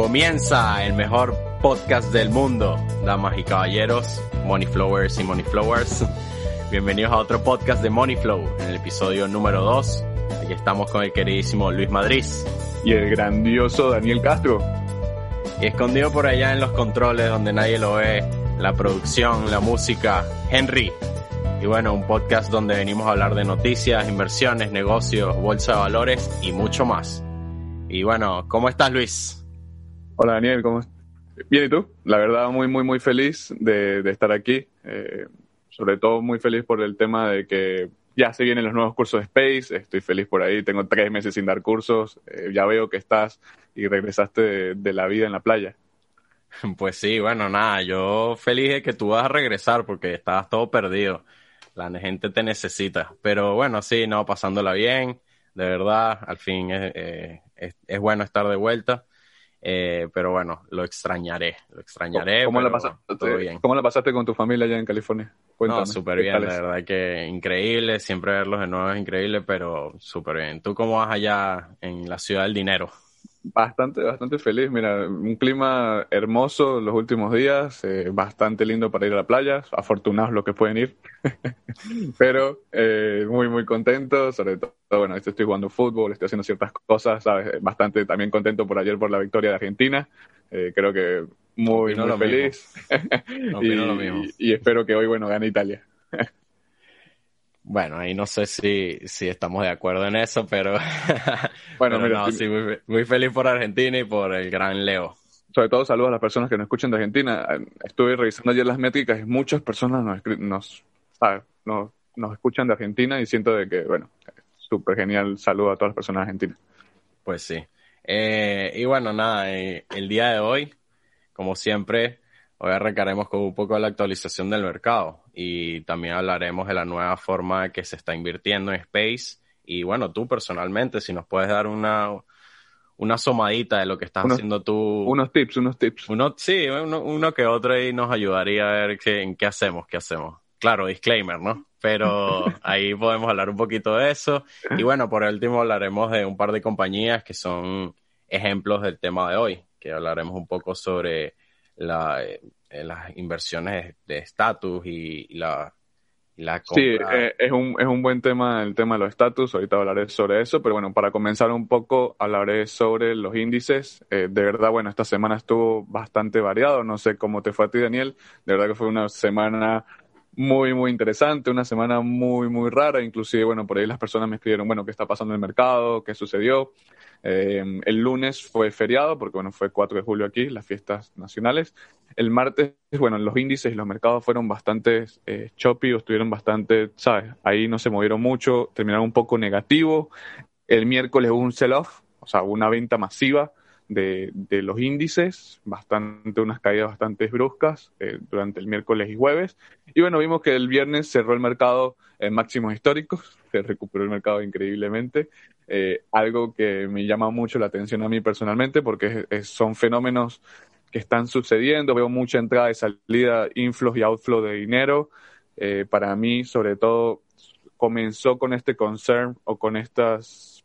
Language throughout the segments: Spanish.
Comienza el mejor podcast del mundo, damas y caballeros, Money Flowers y Money Flowers. Bienvenidos a otro podcast de Money Flow, en el episodio número 2. Aquí estamos con el queridísimo Luis Madrid. Y el grandioso Daniel Castro. Y escondido por allá en los controles donde nadie lo ve, la producción, la música, Henry. Y bueno, un podcast donde venimos a hablar de noticias, inversiones, negocios, bolsa de valores y mucho más. Y bueno, ¿cómo estás Luis? Hola Daniel, ¿cómo estás? Bien, ¿y tú? La verdad, muy, muy, muy feliz de, estar aquí. Eh, sobre todo muy feliz por el tema de que ya se vienen los nuevos cursos de Space. Estoy feliz por ahí. Tengo tres meses sin dar cursos. Eh, ya veo que estás y regresaste de, la vida en la playa. Pues sí, bueno, nada, yo feliz de que tú vas a regresar porque estabas todo perdido. La gente te necesita. Pero bueno, sí, no, pasándola bien. De verdad, al fin es, eh, es bueno estar de vuelta. Eh, pero bueno, lo extrañaré, lo extrañaré. ¿Cómo, la pasaste, ¿Cómo la pasaste con tu familia allá en California? Cuéntame, no, súper bien, la verdad que increíble, siempre verlos de nuevo es increíble, pero súper bien. ¿Tú cómo vas allá en la ciudad del dinero? Bastante, bastante feliz. Mira, un clima hermoso los últimos días, eh, bastante lindo para ir a la playa, afortunados los que pueden ir, pero eh, muy, muy contento, sobre todo, bueno, estoy jugando fútbol, estoy haciendo ciertas cosas, ¿sabes? Bastante también contento por ayer por la victoria de Argentina, eh, creo que muy, muy feliz. y, y espero que hoy, bueno, gane Italia. Bueno, ahí no sé si, si estamos de acuerdo en eso, pero bueno, no, sí, muy, feliz por Argentina y por el gran Leo. Sobre todo saludos a las personas que nos escuchan de Argentina. Estuve revisando ayer las métricas y muchas personas nos, nos, nos, nos escuchan de Argentina y siento de que, bueno, súper genial saludo a todas las personas de Argentina. Pues sí. Eh, y bueno, nada, eh, el día de hoy, como siempre, Hoy arrancaremos con un poco de la actualización del mercado y también hablaremos de la nueva forma que se está invirtiendo en Space. Y bueno, tú personalmente, si nos puedes dar una, una somadita de lo que estás haciendo tú. Unos tips, unos tips. Uno, sí, uno, que otro ahí nos ayudaría a ver qué, en qué hacemos, qué hacemos. Claro, disclaimer, ¿no? Pero ahí podemos hablar un poquito de eso. Y bueno, por último hablaremos de un par de compañías que son ejemplos del tema de hoy, que hablaremos un poco sobre la, eh, las inversiones de estatus y, la, la compra. Sí, eh, es, un, es un buen tema el tema de los estatus, ahorita hablaré sobre eso, pero bueno, para comenzar un poco hablaré sobre los índices. Eh, de verdad, bueno, esta semana estuvo bastante variado, no sé cómo te fue a ti, Daniel, de verdad que fue una semana muy, muy interesante, una semana muy, muy rara. Inclusive, bueno, por ahí las personas me escribieron, bueno, qué está pasando en el mercado, qué sucedió. Eh, el lunes fue feriado, porque, bueno, fue 4 de julio aquí, las fiestas nacionales. El martes, bueno, los índices y los mercados fueron bastante eh, choppy, estuvieron bastante, ¿sabes? Ahí no se movieron mucho, terminaron un poco negativo. El miércoles hubo un sell-off, o sea, una venta masiva de, de, los índices, bastante, unas caídas bastante bruscas eh, durante el miércoles y jueves. Y bueno, vimos que el viernes cerró el mercado en máximos históricos, se recuperó el mercado increíblemente. Eh, algo que me llama mucho la atención a mí personalmente porque son fenómenos que están sucediendo. Veo mucha entrada y salida, inflows y outflow de dinero. Eh, para mí, sobre todo, comenzó con este concern o con estas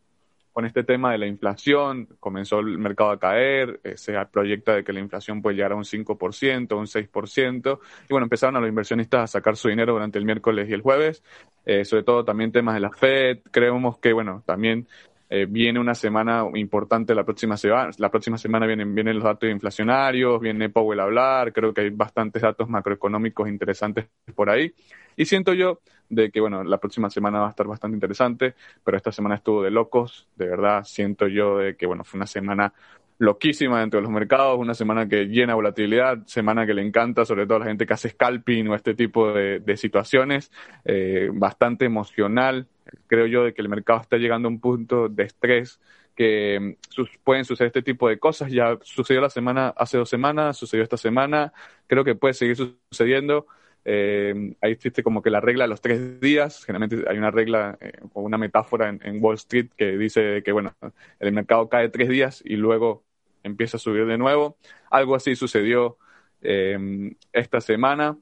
con este tema de la inflación, comenzó el mercado a caer, se proyecta de que la inflación puede llegar a un 5%, un 6%, y bueno, empezaron a los inversionistas a sacar su dinero durante el miércoles y el jueves, eh, sobre todo también temas de la Fed, creemos que, bueno, también eh, viene una semana importante la próxima semana. La próxima semana vienen, vienen los datos inflacionarios, viene Powell a hablar, creo que hay bastantes datos macroeconómicos interesantes por ahí. Y siento yo de que, bueno, la próxima semana va a estar bastante interesante, pero esta semana estuvo de locos, de verdad, siento yo de que, bueno, fue una semana loquísima dentro de los mercados, una semana que llena volatilidad, semana que le encanta sobre todo a la gente que hace scalping o este tipo de, situaciones, eh, bastante emocional. Creo yo de que el mercado está llegando a un punto de estrés que mm, pueden suceder este tipo de cosas. Ya sucedió la semana, hace dos semanas, sucedió esta semana, creo que puede seguir sucediendo. Eh, ahí existe como que la regla de los tres días. Generalmente hay una regla eh, o una metáfora en, Wall Street que dice que, bueno, el mercado cae tres días y luego empieza a subir de nuevo. Algo así sucedió eh, esta semana.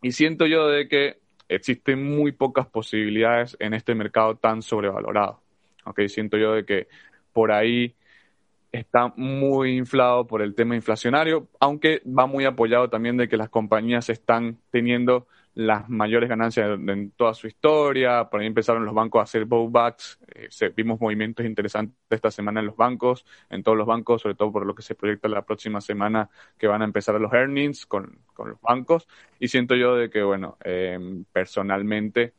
Y siento yo de que existen muy pocas posibilidades en este mercado tan sobrevalorado. ¿okay? Siento yo de que por ahí está muy inflado por el tema inflacionario, aunque va muy apoyado también de que las compañías están teniendo las mayores ganancias en toda su historia. Por ahí empezaron los bancos a hacer bowbacks. Eh, vimos movimientos interesantes esta semana en los bancos, en todos los bancos, sobre todo por lo que se proyecta la próxima semana que van a empezar los earnings con, los bancos. Y siento yo de que, bueno, em, personalmente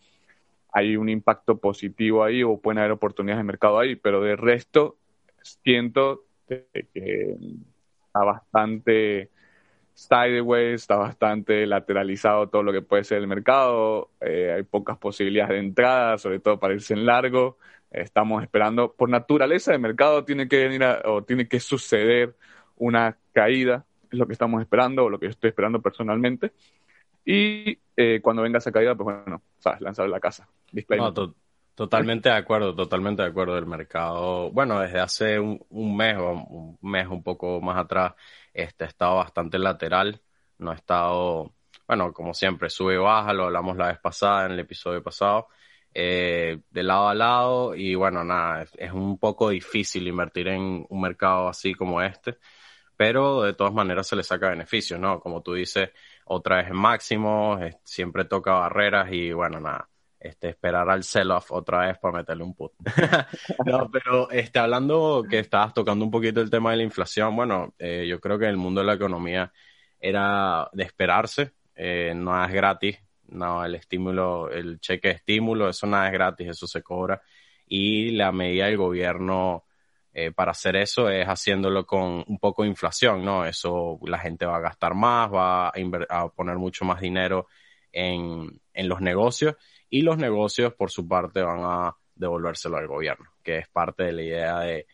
hay un impacto positivo ahí o pueden haber oportunidades de mercado ahí, pero de resto siento que está bastante sideways, está bastante lateralizado todo lo que puede ser el mercado, eh, hay pocas posibilidades de entrada, sobre todo para irse en largo. estamos esperando, por naturaleza de mercado tiene que venir o tiene que suceder una caída, es lo que estamos esperando o lo que yo estoy esperando personalmente. Y eh, cuando venga esa caída, pues bueno, sabes, lanzar la casa. totalmente de acuerdo, totalmente de acuerdo. El mercado, bueno, desde hace un, un mes o un mes un poco más atrás, este, ha estado bastante lateral, no ha estado, bueno, como siempre, sube y baja, lo hablamos la vez pasada, en el episodio pasado, eh, de lado a lado, y bueno, nada, es, un poco difícil invertir en un mercado así como este, pero de todas maneras se le saca beneficios, ¿no? Como tú dices, otra vez en máximo, siempre toca barreras y bueno, nada, este, esperar al sell-off otra vez para meterle un put. no, pero este, hablando que estabas tocando un poquito el tema de la inflación, bueno, eh, yo creo que el mundo de la economía era de esperarse, eh, no es gratis, no, el estímulo, el cheque de estímulo, eso nada es gratis, eso se cobra. Y la medida del gobierno eh, para hacer eso es haciéndolo con un poco de inflación, ¿no? Eso la gente va a gastar más, va a, a poner mucho más dinero en, en los negocios y los negocios, por su parte, van a devolvérselo al gobierno, que es parte de la idea de,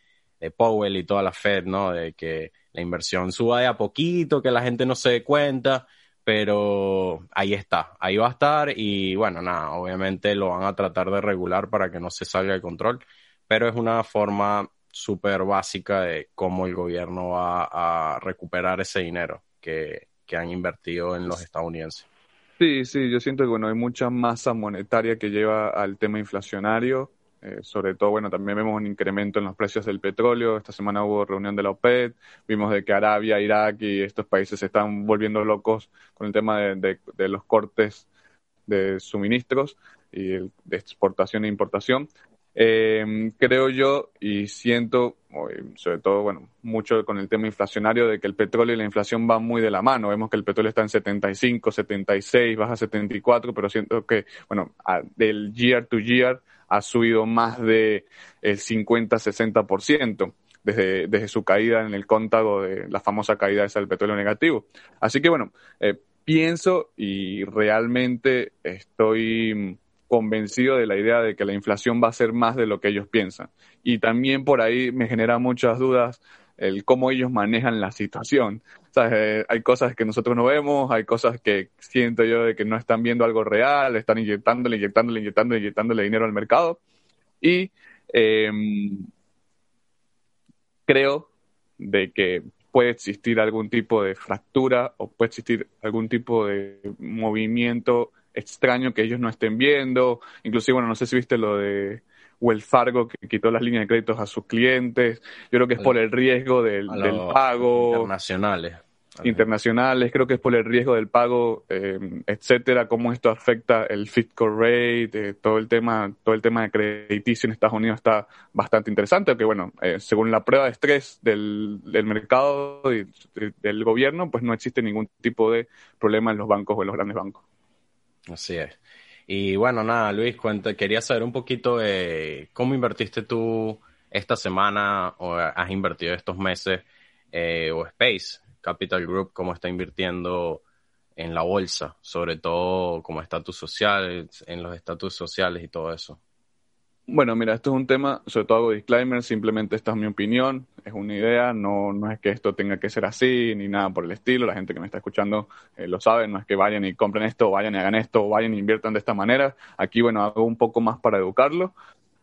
Powell y toda la Fed, ¿no? De que la inversión suba de a poquito, que la gente no se dé cuenta, pero ahí está, ahí va a estar y bueno, nada, obviamente lo van a tratar de regular para que no se salga de control, pero es una forma súper básica de cómo el gobierno va a recuperar ese dinero que, que han invertido en los estadounidenses. Sí, sí, yo siento que bueno, hay mucha masa monetaria que lleva al tema inflacionario. Eh, sobre todo, bueno, también vemos un incremento en los precios del petróleo. Esta semana hubo reunión de la OPEP. Vimos de que Arabia, Irak y estos países se están volviendo locos con el tema de, de los cortes de suministros y de exportación e importación. Eh, creo yo y siento, sobre todo, bueno, mucho con el tema inflacionario, de que el petróleo y la inflación van muy de la mano. Vemos que el petróleo está en 75, 76, baja a 74, pero siento que, bueno, del year to year ha subido más de el 50, 60% desde, desde su caída en el cóntago de la famosa caída esa del petróleo negativo. Así que, bueno, eh, pienso y realmente estoy convencido de la idea de que la inflación va a ser más de lo que ellos piensan. Y también por ahí me genera muchas dudas el cómo ellos manejan la situación. Eh, hay cosas que nosotros no vemos, hay cosas que siento yo de que no están viendo algo real, están inyectándole, inyectándole, inyectándole, inyectándole dinero al mercado. Y em, creo de que puede existir algún tipo de fractura o puede existir algún tipo de movimiento extraño que ellos no estén viendo. Inclusive, bueno, no sé si viste lo de Wells Fargo que quitó las líneas de créditos a sus clientes. Yo creo que es por el riesgo del, pago. Internacionales. Internacionales, creo que es por el riesgo del pago, eh, etcétera, cómo esto afecta el fiscal rate, eh, todo el tema, todo el tema de crediticio en Estados Unidos está bastante interesante, aunque bueno, eh, según la prueba de estrés del, del mercado y del gobierno, pues no existe ningún tipo de problema en los bancos o en los grandes bancos. Así es. Y bueno, nada, Luis, cuenta, quería saber un poquito de cómo invertiste tú esta semana o has invertido estos meses eh, o Space Capital Group, cómo está invirtiendo en la bolsa, sobre todo como estatus social, en los estatus sociales y todo eso. Bueno, mira, esto es un tema, sobre todo hago disclaimer, simplemente esta es mi opinión, es una idea, no, no es que esto tenga que ser así ni nada por el estilo, la gente que me está escuchando eh, lo sabe, no es que vayan y compren esto, vayan y hagan esto, vayan e inviertan de esta manera. Aquí, bueno, hago un poco más para educarlo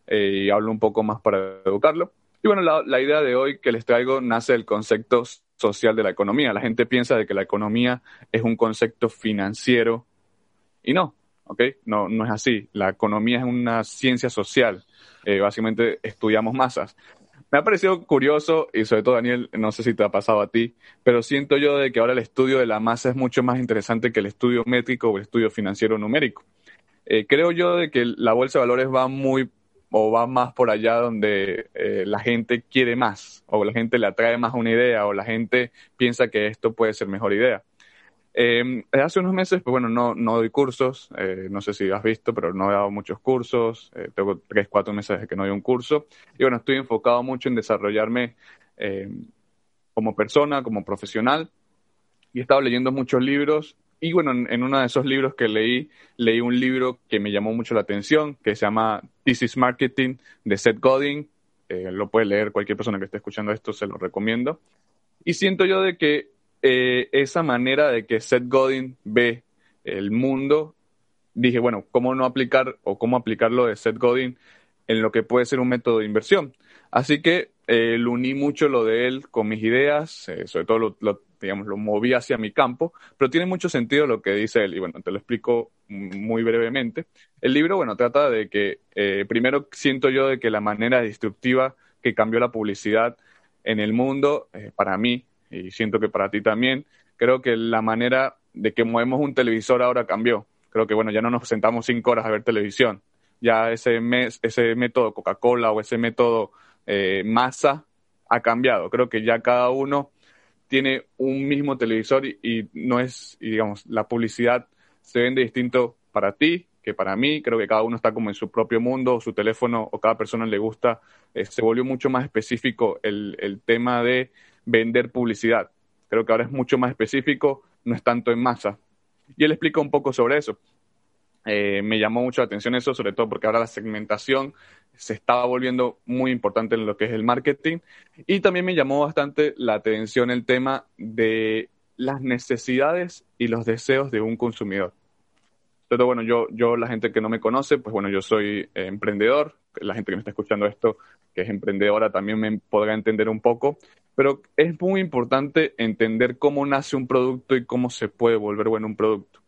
eh, y hablo un poco más para educarlo. Y bueno, la, la idea de hoy que les traigo nace del concepto social de la economía. La gente piensa de que la economía es un concepto financiero y no, ¿ok? No, no es así. La economía es una ciencia social. Eh, básicamente estudiamos masas. me ha parecido curioso y sobre todo Daniel, no sé si te ha pasado a ti, pero siento yo de que ahora el estudio de la masa es mucho más interesante que el estudio métrico o el estudio financiero numérico. Eh, creo yo de que la bolsa de valores va muy o va más por allá donde eh, la gente quiere más o la gente le atrae más una idea o la gente piensa que esto puede ser mejor idea. Eh, hace unos meses, pues bueno, no, no doy cursos, eh, no sé si has visto, pero no he dado muchos cursos, eh, tengo tres, cuatro meses de que no doy un curso, y bueno, estoy enfocado mucho en desarrollarme como persona, como profesional, y he estado leyendo muchos libros, y bueno, en, uno de esos libros que leí, leí un libro que me llamó mucho la atención, que se llama This is Marketing, de Seth Godin, lo puede leer cualquier persona que esté escuchando esto, se lo recomiendo, y siento yo de que eh, esa manera de que Seth Godin ve el mundo, dije, bueno, ¿cómo no aplicar o cómo aplicarlo de Seth Godin en lo que puede ser un método de inversión? Así que eh, lo uní mucho lo de él con mis ideas, eh, sobre todo lo, digamos, lo moví hacia mi campo, pero tiene mucho sentido lo que dice él, y bueno, te lo explico muy brevemente. El libro, bueno, trata de que, primero siento yo de que la manera destructiva que cambió la publicidad en el mundo, para mí, y siento que para ti también, creo que la manera de que movemos un televisor ahora cambió. Creo que, bueno, ya no nos sentamos cinco horas a ver televisión. Ya ese, mes, ese método Coca-Cola o ese método eh, masa ha cambiado. Creo que ya cada uno tiene un mismo televisor y, no es, y digamos, la publicidad se vende distinto para ti que para mí. Creo que cada uno está como en su propio mundo, su teléfono o cada persona le gusta. Eh, se volvió mucho más específico el, el tema de vender publicidad. Creo que ahora es mucho más específico, no es tanto en masa. Y él explica un poco sobre eso. Eh, me llamó mucho la atención eso, sobre todo porque ahora la segmentación se estaba volviendo muy importante en lo que es el marketing. Y también me llamó bastante la atención el tema de las necesidades y los deseos de un consumidor. Entonces, bueno, yo, yo, la gente que no me conoce, pues bueno, yo soy eh, emprendedor. La gente que me está escuchando esto, que es emprendedora, también me podrá entender un poco. Pero es muy importante entender cómo nace un producto y cómo se puede volver bueno un producto.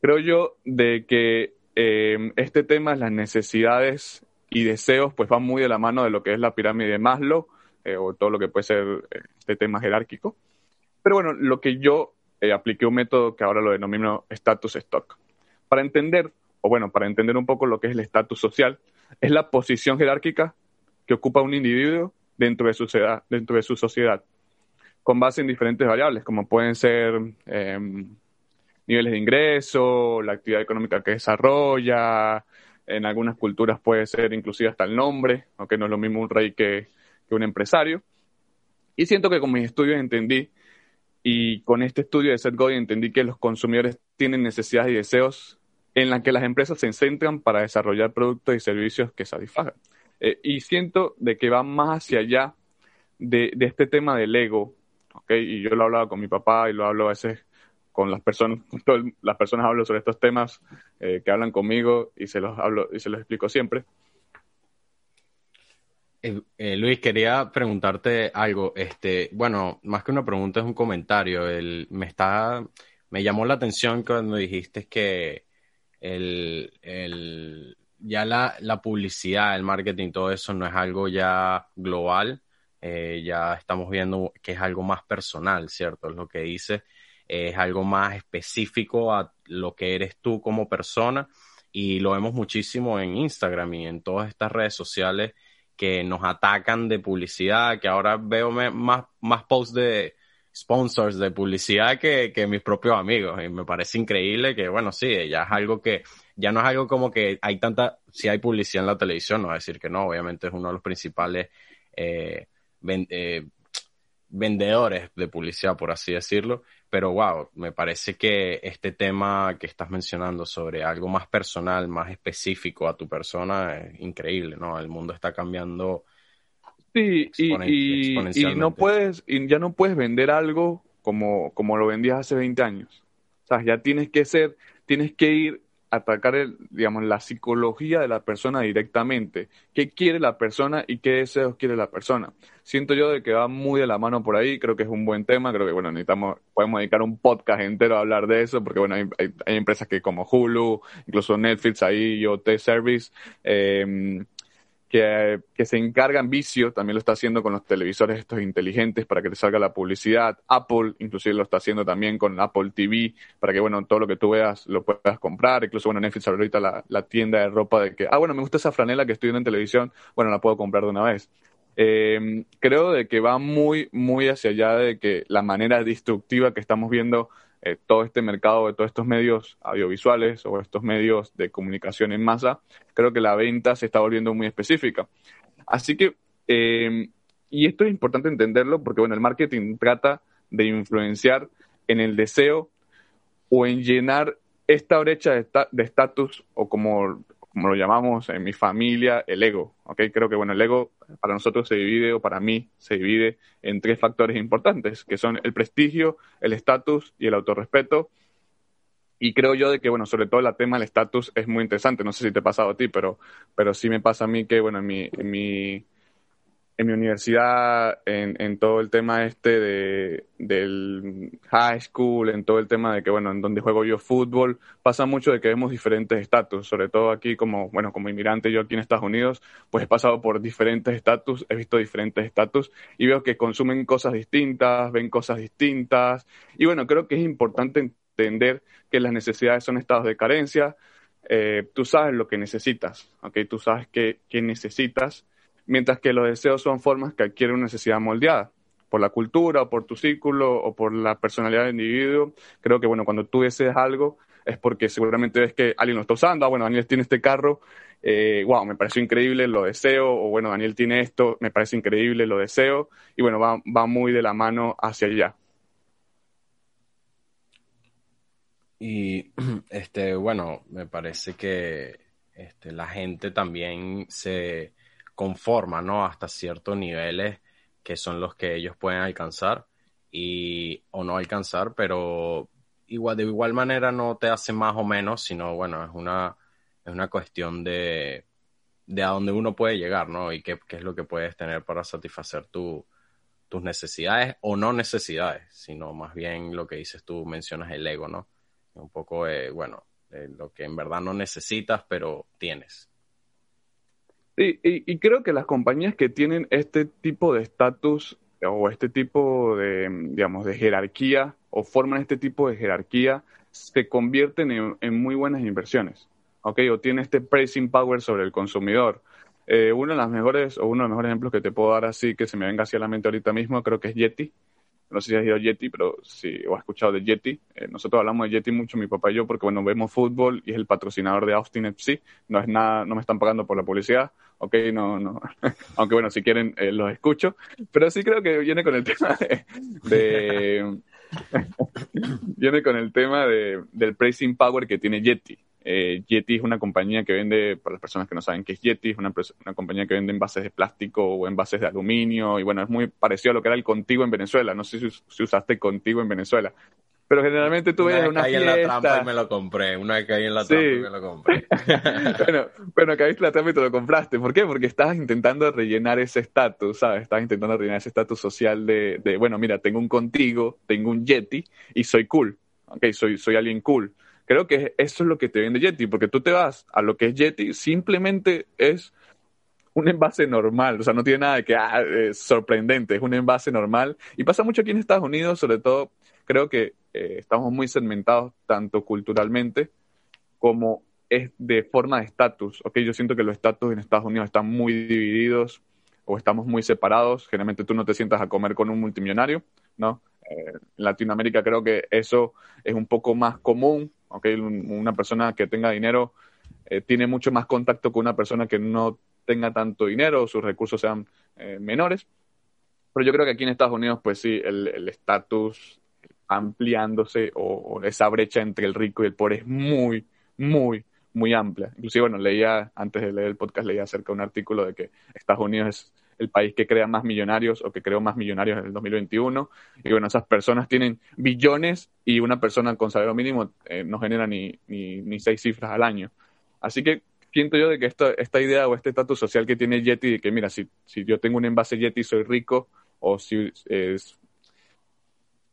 Creo yo de que eh, este tema, las necesidades y deseos, pues van muy de la mano de lo que es la pirámide de Maslow eh, o todo lo que puede ser eh, este tema jerárquico. Pero bueno, lo que yo apliqué un método que ahora lo denomino status stock. Para entender, o bueno, para entender un poco lo que es el estatus social, es la posición jerárquica que ocupa un individuo dentro de su, sociedad, dentro de su sociedad, con base en diferentes variables, como pueden ser em, niveles de ingreso, la actividad económica que desarrolla, en algunas culturas puede ser inclusive hasta el nombre, aunque no es lo mismo un rey que, un empresario. Y siento que con mis estudios entendí, y con este estudio de Seth Godin entendí que los consumidores tienen necesidades y deseos en las que las empresas se centran para desarrollar productos y servicios que satisfagan. Eh, y siento de que va más hacia allá de, este tema del ego, ¿ok? Y yo lo hablaba con mi papá y lo hablo a veces con las personas, con las personas hablo sobre estos temas eh, que hablan conmigo y se los hablo y se los explico siempre. Eh, Luis, quería preguntarte algo. Este, bueno, más que una pregunta es un comentario. El, me está, me llamó la atención cuando dijiste que el, el, ya la, publicidad, el marketing, todo eso no es algo ya global, eh, ya estamos viendo que es algo más personal, ¿cierto? Es lo que dice, es algo más específico a lo que eres tú como persona. Y lo vemos muchísimo en Instagram y en todas estas redes sociales que nos atacan de publicidad, que ahora veo más, más posts de sponsors de publicidad que, que mis propios amigos y me parece increíble que, bueno, sí, ya es algo que ya no es algo como que hay tanta, si hay publicidad en la televisión, no a decir que no, obviamente es uno de los principales eh, eh, vendedores de publicidad, por así decirlo, pero wow, me parece que este tema que estás mencionando sobre algo más personal, más específico a tu persona, es increíble, ¿no? El mundo está cambiando. Sí, y, y, no puedes, y ya no puedes vender algo como, como lo vendías hace 20 años. O sea, ya tienes que ser, tienes que ir atacar, el, digamos, la psicología de la persona directamente. ¿Qué quiere la persona y qué deseos quiere la persona? Siento yo de que va muy de la mano por ahí, creo que es un buen tema, creo que, bueno, necesitamos, podemos dedicar un podcast entero a hablar de eso, porque, bueno, hay, empresas que como Hulu, incluso Netflix ahí, IoT Service, eh, que, que, se encargan vicio, también lo está haciendo con los televisores estos inteligentes para que te salga la publicidad. Apple inclusive lo está haciendo también con Apple TV para que, bueno, todo lo que tú veas lo puedas comprar. Incluso, bueno, Netflix ahorita la, la tienda de ropa de que, ah, bueno, me gusta esa franela que estoy viendo en televisión, bueno, la puedo comprar de una vez. Eh, creo de que va muy, muy hacia allá de que la manera destructiva que estamos viendo eh, todo este mercado de todos estos medios audiovisuales o estos medios de comunicación en masa, creo que la venta se está volviendo muy específica. Así que, eh, y esto es importante entenderlo porque, bueno, el marketing trata de influenciar en el deseo o en llenar esta brecha de estatus o como como lo llamamos en mi familia, el ego. ¿okay? Creo que bueno, el ego para nosotros se divide, o para mí se divide en tres factores importantes, que son el prestigio, el estatus y el autorrespeto. Y creo yo de que, bueno, sobre todo el tema del estatus es muy interesante. No sé si te ha pasado a ti, pero, pero sí me pasa a mí que, bueno, en mi, en mi en mi universidad, en, en, todo el tema este de, del high school, en todo el tema de que, bueno, en donde juego yo fútbol, pasa mucho de que vemos diferentes estatus, sobre todo aquí como, bueno, como inmigrante yo aquí en Estados Unidos, pues he pasado por diferentes estatus, he visto diferentes estatus y veo que consumen cosas distintas, ven cosas distintas. Y bueno, creo que es importante entender que las necesidades son estados de carencia, eh, tú sabes lo que necesitas, ¿ok? Tú sabes qué, qué necesitas mientras que los deseos son formas que adquieren una necesidad moldeada por la cultura o por tu círculo o por la personalidad del individuo. Creo que, bueno, cuando tú deseas algo es porque seguramente ves que alguien lo está usando. Ah, bueno, Daniel tiene este carro, eh, wow, me pareció increíble, lo deseo. O bueno, Daniel tiene esto, me parece increíble, lo deseo. Y bueno, va, va muy de la mano hacia allá. Y este, bueno, me parece que este, la gente también se conforma, ¿no? Hasta ciertos niveles que son los que ellos pueden alcanzar y o no alcanzar, pero igual de igual manera no te hace más o menos, sino bueno, es una es una cuestión de de a dónde uno puede llegar, ¿no? Y qué, qué es lo que puedes tener para satisfacer tu, tus necesidades o no necesidades, sino más bien lo que dices tú, mencionas el ego, ¿no? Un poco, bueno, lo que en verdad no necesitas, pero tienes. Y, y, creo que las compañías que tienen este tipo de estatus o este tipo de, digamos, de jerarquía o forman este tipo de jerarquía se convierten en, muy buenas inversiones, ¿ok? O tienen este pricing power sobre el consumidor. Eh, uno de los mejores, o uno de los mejores ejemplos que te puedo dar así, que se me venga hacia la mente ahorita mismo, creo que es Yeti no sé si has ido a Yeti, pero si o has escuchado de Yeti. Eh, nosotros hablamos de Yeti mucho, mi papá y yo, porque bueno, vemos fútbol y es el patrocinador de Austin FC. No es nada, no me están pagando por la publicidad, ok, no, no. Aunque bueno, si quieren eh, los escucho. Pero sí creo que viene con el tema de, viene con el tema de, del pricing power que tiene Yeti. Eh, Yeti es una compañía que vende, para las personas que no saben qué es Yeti, es una, una, compañía que vende envases de plástico o envases de aluminio. Y bueno, es muy parecido a lo que era el Contigo en Venezuela. No sé si, usaste Contigo en Venezuela. Pero generalmente tú ves una, fiesta. en la trampa y me lo compré. Una vez caí en la trampa y me lo compré. bueno, bueno, caíste en la trampa y te lo compraste. ¿Por qué? Porque estabas intentando rellenar ese estatus, ¿sabes? Estabas intentando rellenar ese estatus social de, de, bueno, mira, tengo un Contigo, tengo un Yeti y soy cool. Ok, soy, soy alguien cool. Creo que eso es lo que te vende Yeti, porque tú te vas a lo que es Yeti, simplemente es un envase normal, o sea, no tiene nada de que ah, sorprendente, es un envase normal. Y pasa mucho aquí en Estados Unidos, sobre todo, creo que eh, estamos muy segmentados tanto culturalmente como es de forma de estatus. Ok, yo siento que los estatus en Estados Unidos están muy divididos o estamos muy separados. Generalmente tú no te sientas a comer con un multimillonario, ¿no? Eh, en Latinoamérica creo que eso es un poco más común, Okay, una persona que tenga dinero eh, tiene mucho más contacto con una persona que no tenga tanto dinero o sus recursos sean eh, menores. Pero yo creo que aquí en Estados Unidos, pues sí, el estatus ampliándose o, esa brecha entre el rico y el pobre es muy, muy, muy amplia. Inclusive, bueno, leía, antes de leer el podcast, leía acerca de un artículo de que Estados Unidos es el país que crea más millonarios o que creó más millonarios en el 2021. Y bueno, esas personas tienen billones y una persona con salario mínimo eh, no genera ni, ni, seis cifras al año. Así que siento yo de que esta, esta idea o este estatus social que tiene Yeti, de que mira, si, si yo tengo un envase Yeti soy rico, o si,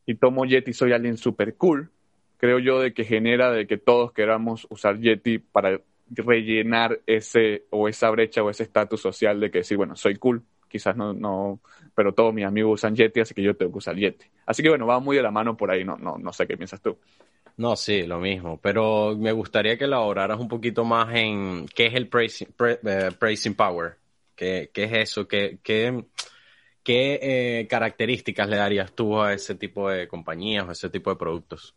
si tomo Yeti soy alguien super cool, creo yo de que genera de que todos queramos usar Yeti para rellenar ese o esa brecha o ese estatus social de que decir, bueno, soy cool, quizás no, no, pero todos mis amigos usan Yeti, así que yo tengo que usar Yeti. Así que bueno, va muy de la mano por ahí, no, no, no sé qué piensas tú. No, sí, lo mismo, pero me gustaría que elaboraras un poquito más en qué es el pricing, eh, power, qué, qué, es eso, qué, qué, qué eh, características le darías tú a ese tipo de compañías o a ese tipo de productos.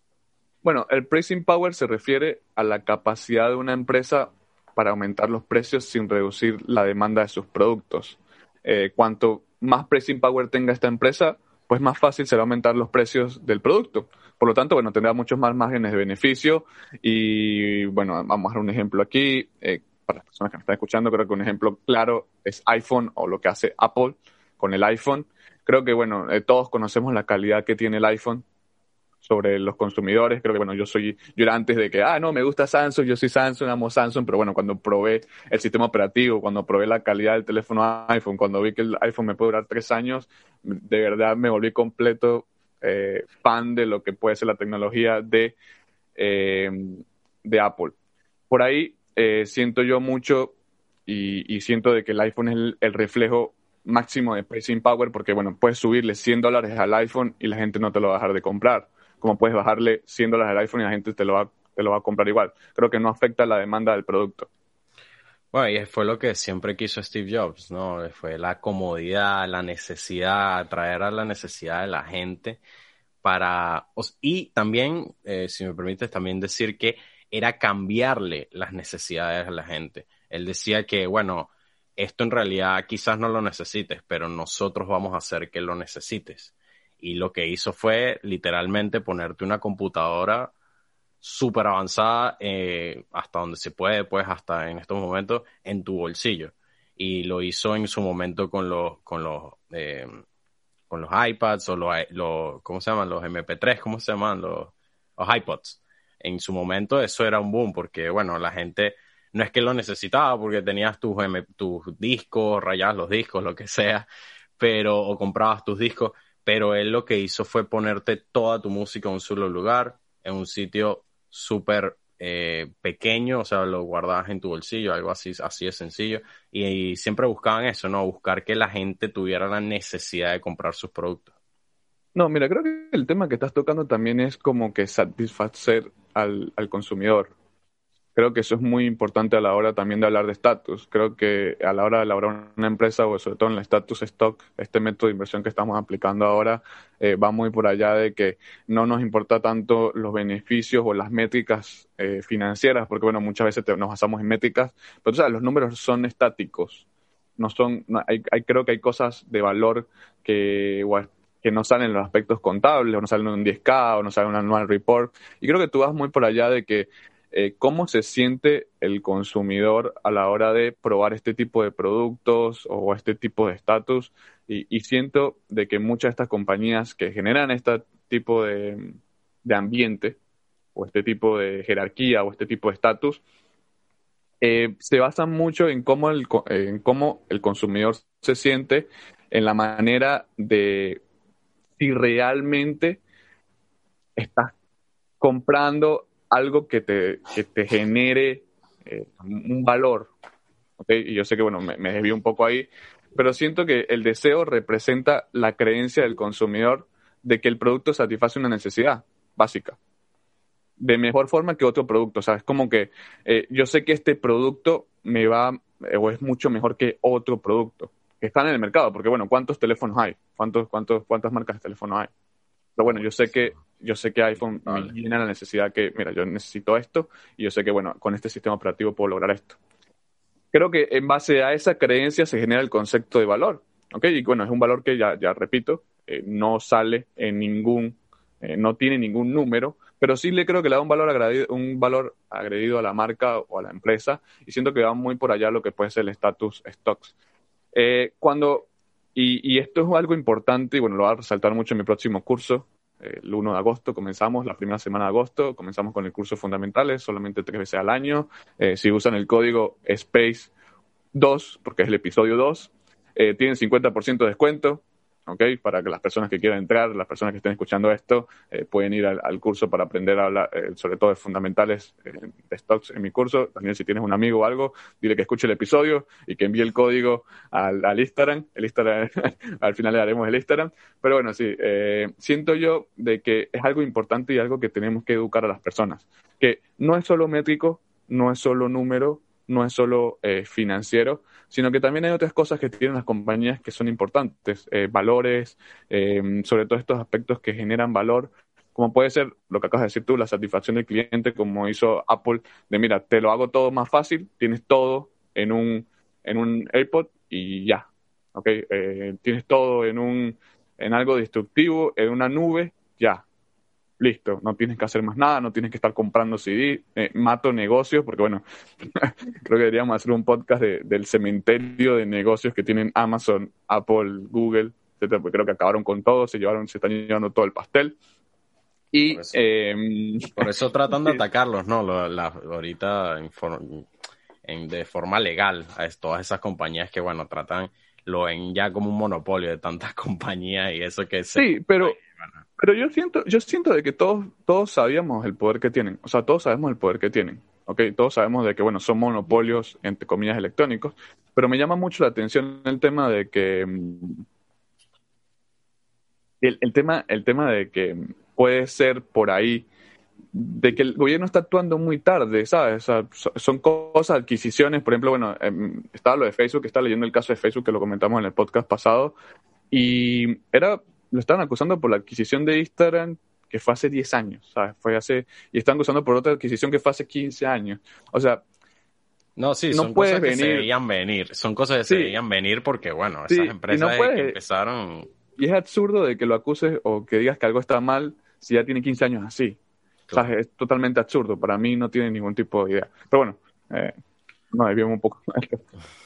Bueno, el pricing power se refiere a la capacidad de una empresa para aumentar los precios sin reducir la demanda de sus productos. Eh, cuanto más pricing power tenga esta empresa, pues más fácil será aumentar los precios del producto. Por lo tanto, bueno, tendrá muchos más márgenes de beneficio y, bueno, vamos a dar un ejemplo aquí. Eh, para las personas que me están escuchando, creo que un ejemplo claro es iPhone o lo que hace Apple con el iPhone. Creo que, bueno, eh, todos conocemos la calidad que tiene el iPhone sobre los consumidores. Creo que, bueno, yo soy, yo era antes de que, ah, no, me gusta Samsung, yo soy Samsung, amo Samsung, pero bueno, cuando probé el sistema operativo, cuando probé la calidad del teléfono iPhone, cuando vi que el iPhone me puede durar tres años, de verdad me volví completo eh, fan de lo que puede ser la tecnología de, eh, de Apple. Por ahí eh, siento yo mucho y, siento de que el iPhone es el, reflejo máximo de pricing power porque, bueno, puedes subirle 100 dólares al iPhone y la gente no te lo va a dejar de comprar como puedes bajarle 100 dólares al iPhone y la gente te lo, va, te lo va a comprar igual. Creo que no afecta la demanda del producto. Bueno, y fue lo que siempre quiso Steve Jobs, ¿no? Fue la comodidad, la necesidad, atraer a la necesidad de la gente para... Y también, eh, si me permites, también decir que era cambiarle las necesidades a la gente. Él decía que, bueno, esto en realidad quizás no lo necesites, pero nosotros vamos a hacer que lo necesites y lo que hizo fue literalmente ponerte una computadora súper avanzada eh, hasta donde se puede, pues hasta en estos momentos, en tu bolsillo. Y lo hizo en su momento con los, con los, eh, con los iPads o los, los, ¿cómo se llaman? Los MP3, ¿cómo se llaman? Los, los iPods. En su momento eso era un boom porque, bueno, la gente no es que lo necesitaba porque tenías tus, tus discos, rayabas los discos, lo que sea, pero, o comprabas tus discos, pero él lo que hizo fue ponerte toda tu música en un solo lugar, en un sitio súper eh, pequeño, o sea, lo guardabas en tu bolsillo, algo así, así de sencillo, y, siempre buscaban eso, ¿no? Buscar que la gente tuviera la necesidad de comprar sus productos. No, mira, creo que el tema que estás tocando también es como que satisfacer al, al consumidor. Creo que eso es muy importante a la hora también de hablar de estatus. Creo que a la hora de elaborar una empresa o sobre todo en el status stock, este método de inversión que estamos aplicando ahora eh, va muy por allá de que no nos importa tanto los beneficios o las métricas eh, financieras, porque bueno, muchas veces nos basamos en métricas, pero o sea, los números son estáticos. No son, hay, hay, creo que hay cosas de valor que, que no salen en los aspectos contables, o no salen en un 10K, o no salen en un anual report. Y creo que tú vas muy por allá de que eh, cómo se siente el consumidor a la hora de probar este tipo de productos o este tipo de estatus. Y, siento de que muchas de estas compañías que generan este tipo de, ambiente o este tipo de jerarquía o este tipo de estatus, eh, se basan mucho en cómo, el, en cómo el consumidor se siente, en la manera de si realmente estás comprando algo que te, que te genere eh, un valor. Y yo sé que, bueno, me, me desvío un poco ahí, pero siento que el deseo representa la creencia del consumidor de que el producto satisface una necesidad básica de mejor forma que otro producto. O sea, es como que eh, yo sé que este producto me va eh, o es mucho mejor que otro producto que están en el mercado, porque bueno, ¿cuántos teléfonos hay? ¿Cuántos, cuántos, ¿Cuántas marcas de teléfono hay? Pero bueno, yo sé que yo sé que iPhone me llena la necesidad que, mira, yo necesito esto y yo sé que, bueno, con este sistema operativo puedo lograr esto. Creo que en base a esa creencia se genera el concepto de valor, ¿ok? Y bueno, es un valor que ya, ya repito, eh, no sale en ningún, eh, no tiene ningún número, pero sí le creo que le da un valor agredido, un valor agredido a la marca o a la empresa y siento que va muy por allá lo que puede ser el status stocks. Eh, cuando, y, y, esto es algo importante y bueno, lo voy a resaltar mucho en mi próximo curso, el 1 de agosto comenzamos, la primera semana de agosto, comenzamos con el curso fundamentales, solamente tres veces al año. Eh, si usan el código SPACE 2, porque es el episodio 2, eh, tienen 50% de descuento. ¿Ok? Para que las personas que quieran entrar, las personas que estén escuchando esto, eh, pueden ir al, curso para aprender a hablar, eh, sobre todo de fundamentales eh, de stocks en mi curso. También si tienes un amigo o algo, dile que escuche el episodio y que envíe el código al, al Instagram. El Instagram, al final le daremos el Instagram. Pero bueno, sí, siento yo de que es algo importante y algo que tenemos que educar a las personas. Que no es solo métrico, no es solo número, no es solo financiero, sino que también hay otras cosas que tienen las compañías que son importantes, eh, valores, eh, sobre todo estos aspectos que generan valor, como puede ser lo que acabas de decir tú, la satisfacción del cliente, como hizo Apple, de mira, te lo hago todo más fácil, tienes todo en un, en un AirPod y ya, ¿ok? Eh, tienes todo en, un, en algo destructivo, en una nube, ya, listo, no tienes que hacer más nada, no tienes que estar comprando CD, eh, mato negocios, porque bueno, creo que deberíamos hacer un podcast del cementerio de negocios que tienen Amazon, Apple, Google, etcétera, porque creo que acabaron con todo, se llevaron, se están llevando todo el pastel. Y por eso, em, por eso tratan de atacarlos, ¿no? ahorita en, de forma legal a todas esas compañías que, bueno, tratan lo en ya como un monopolio de tantas compañías y eso que Sí, pero pero yo siento, yo siento de que todos, todos sabíamos el poder que tienen. O sea, todos sabemos el poder que tienen. ¿ok? Todos sabemos de que, bueno, son monopolios, entre comillas, electrónicos. Pero me llama mucho la atención el tema de que... Mm, el, tema, el tema de que puede ser por ahí de que el gobierno está actuando muy tarde, ¿sabes? O sea, son cosas, adquisiciones, por ejemplo, bueno, em, estaba lo de Facebook, estaba leyendo el caso de Facebook que lo comentamos en el podcast pasado, y era lo estaban acusando por la adquisición de Instagram que fue hace 10 años, ¿sabes? Fue hace, y están acusando por otra adquisición que fue hace 15 años. O sea, no, sí, son cosas que se veían venir. Son cosas que se veían venir porque, bueno, esas empresas empezaron. Y es absurdo de que lo acuses o que digas que algo está mal si ya tiene 15 años así. O sea, es totalmente absurdo. Para mí no tiene ningún tipo de idea. Pero bueno, eh, no, debíamos un poco.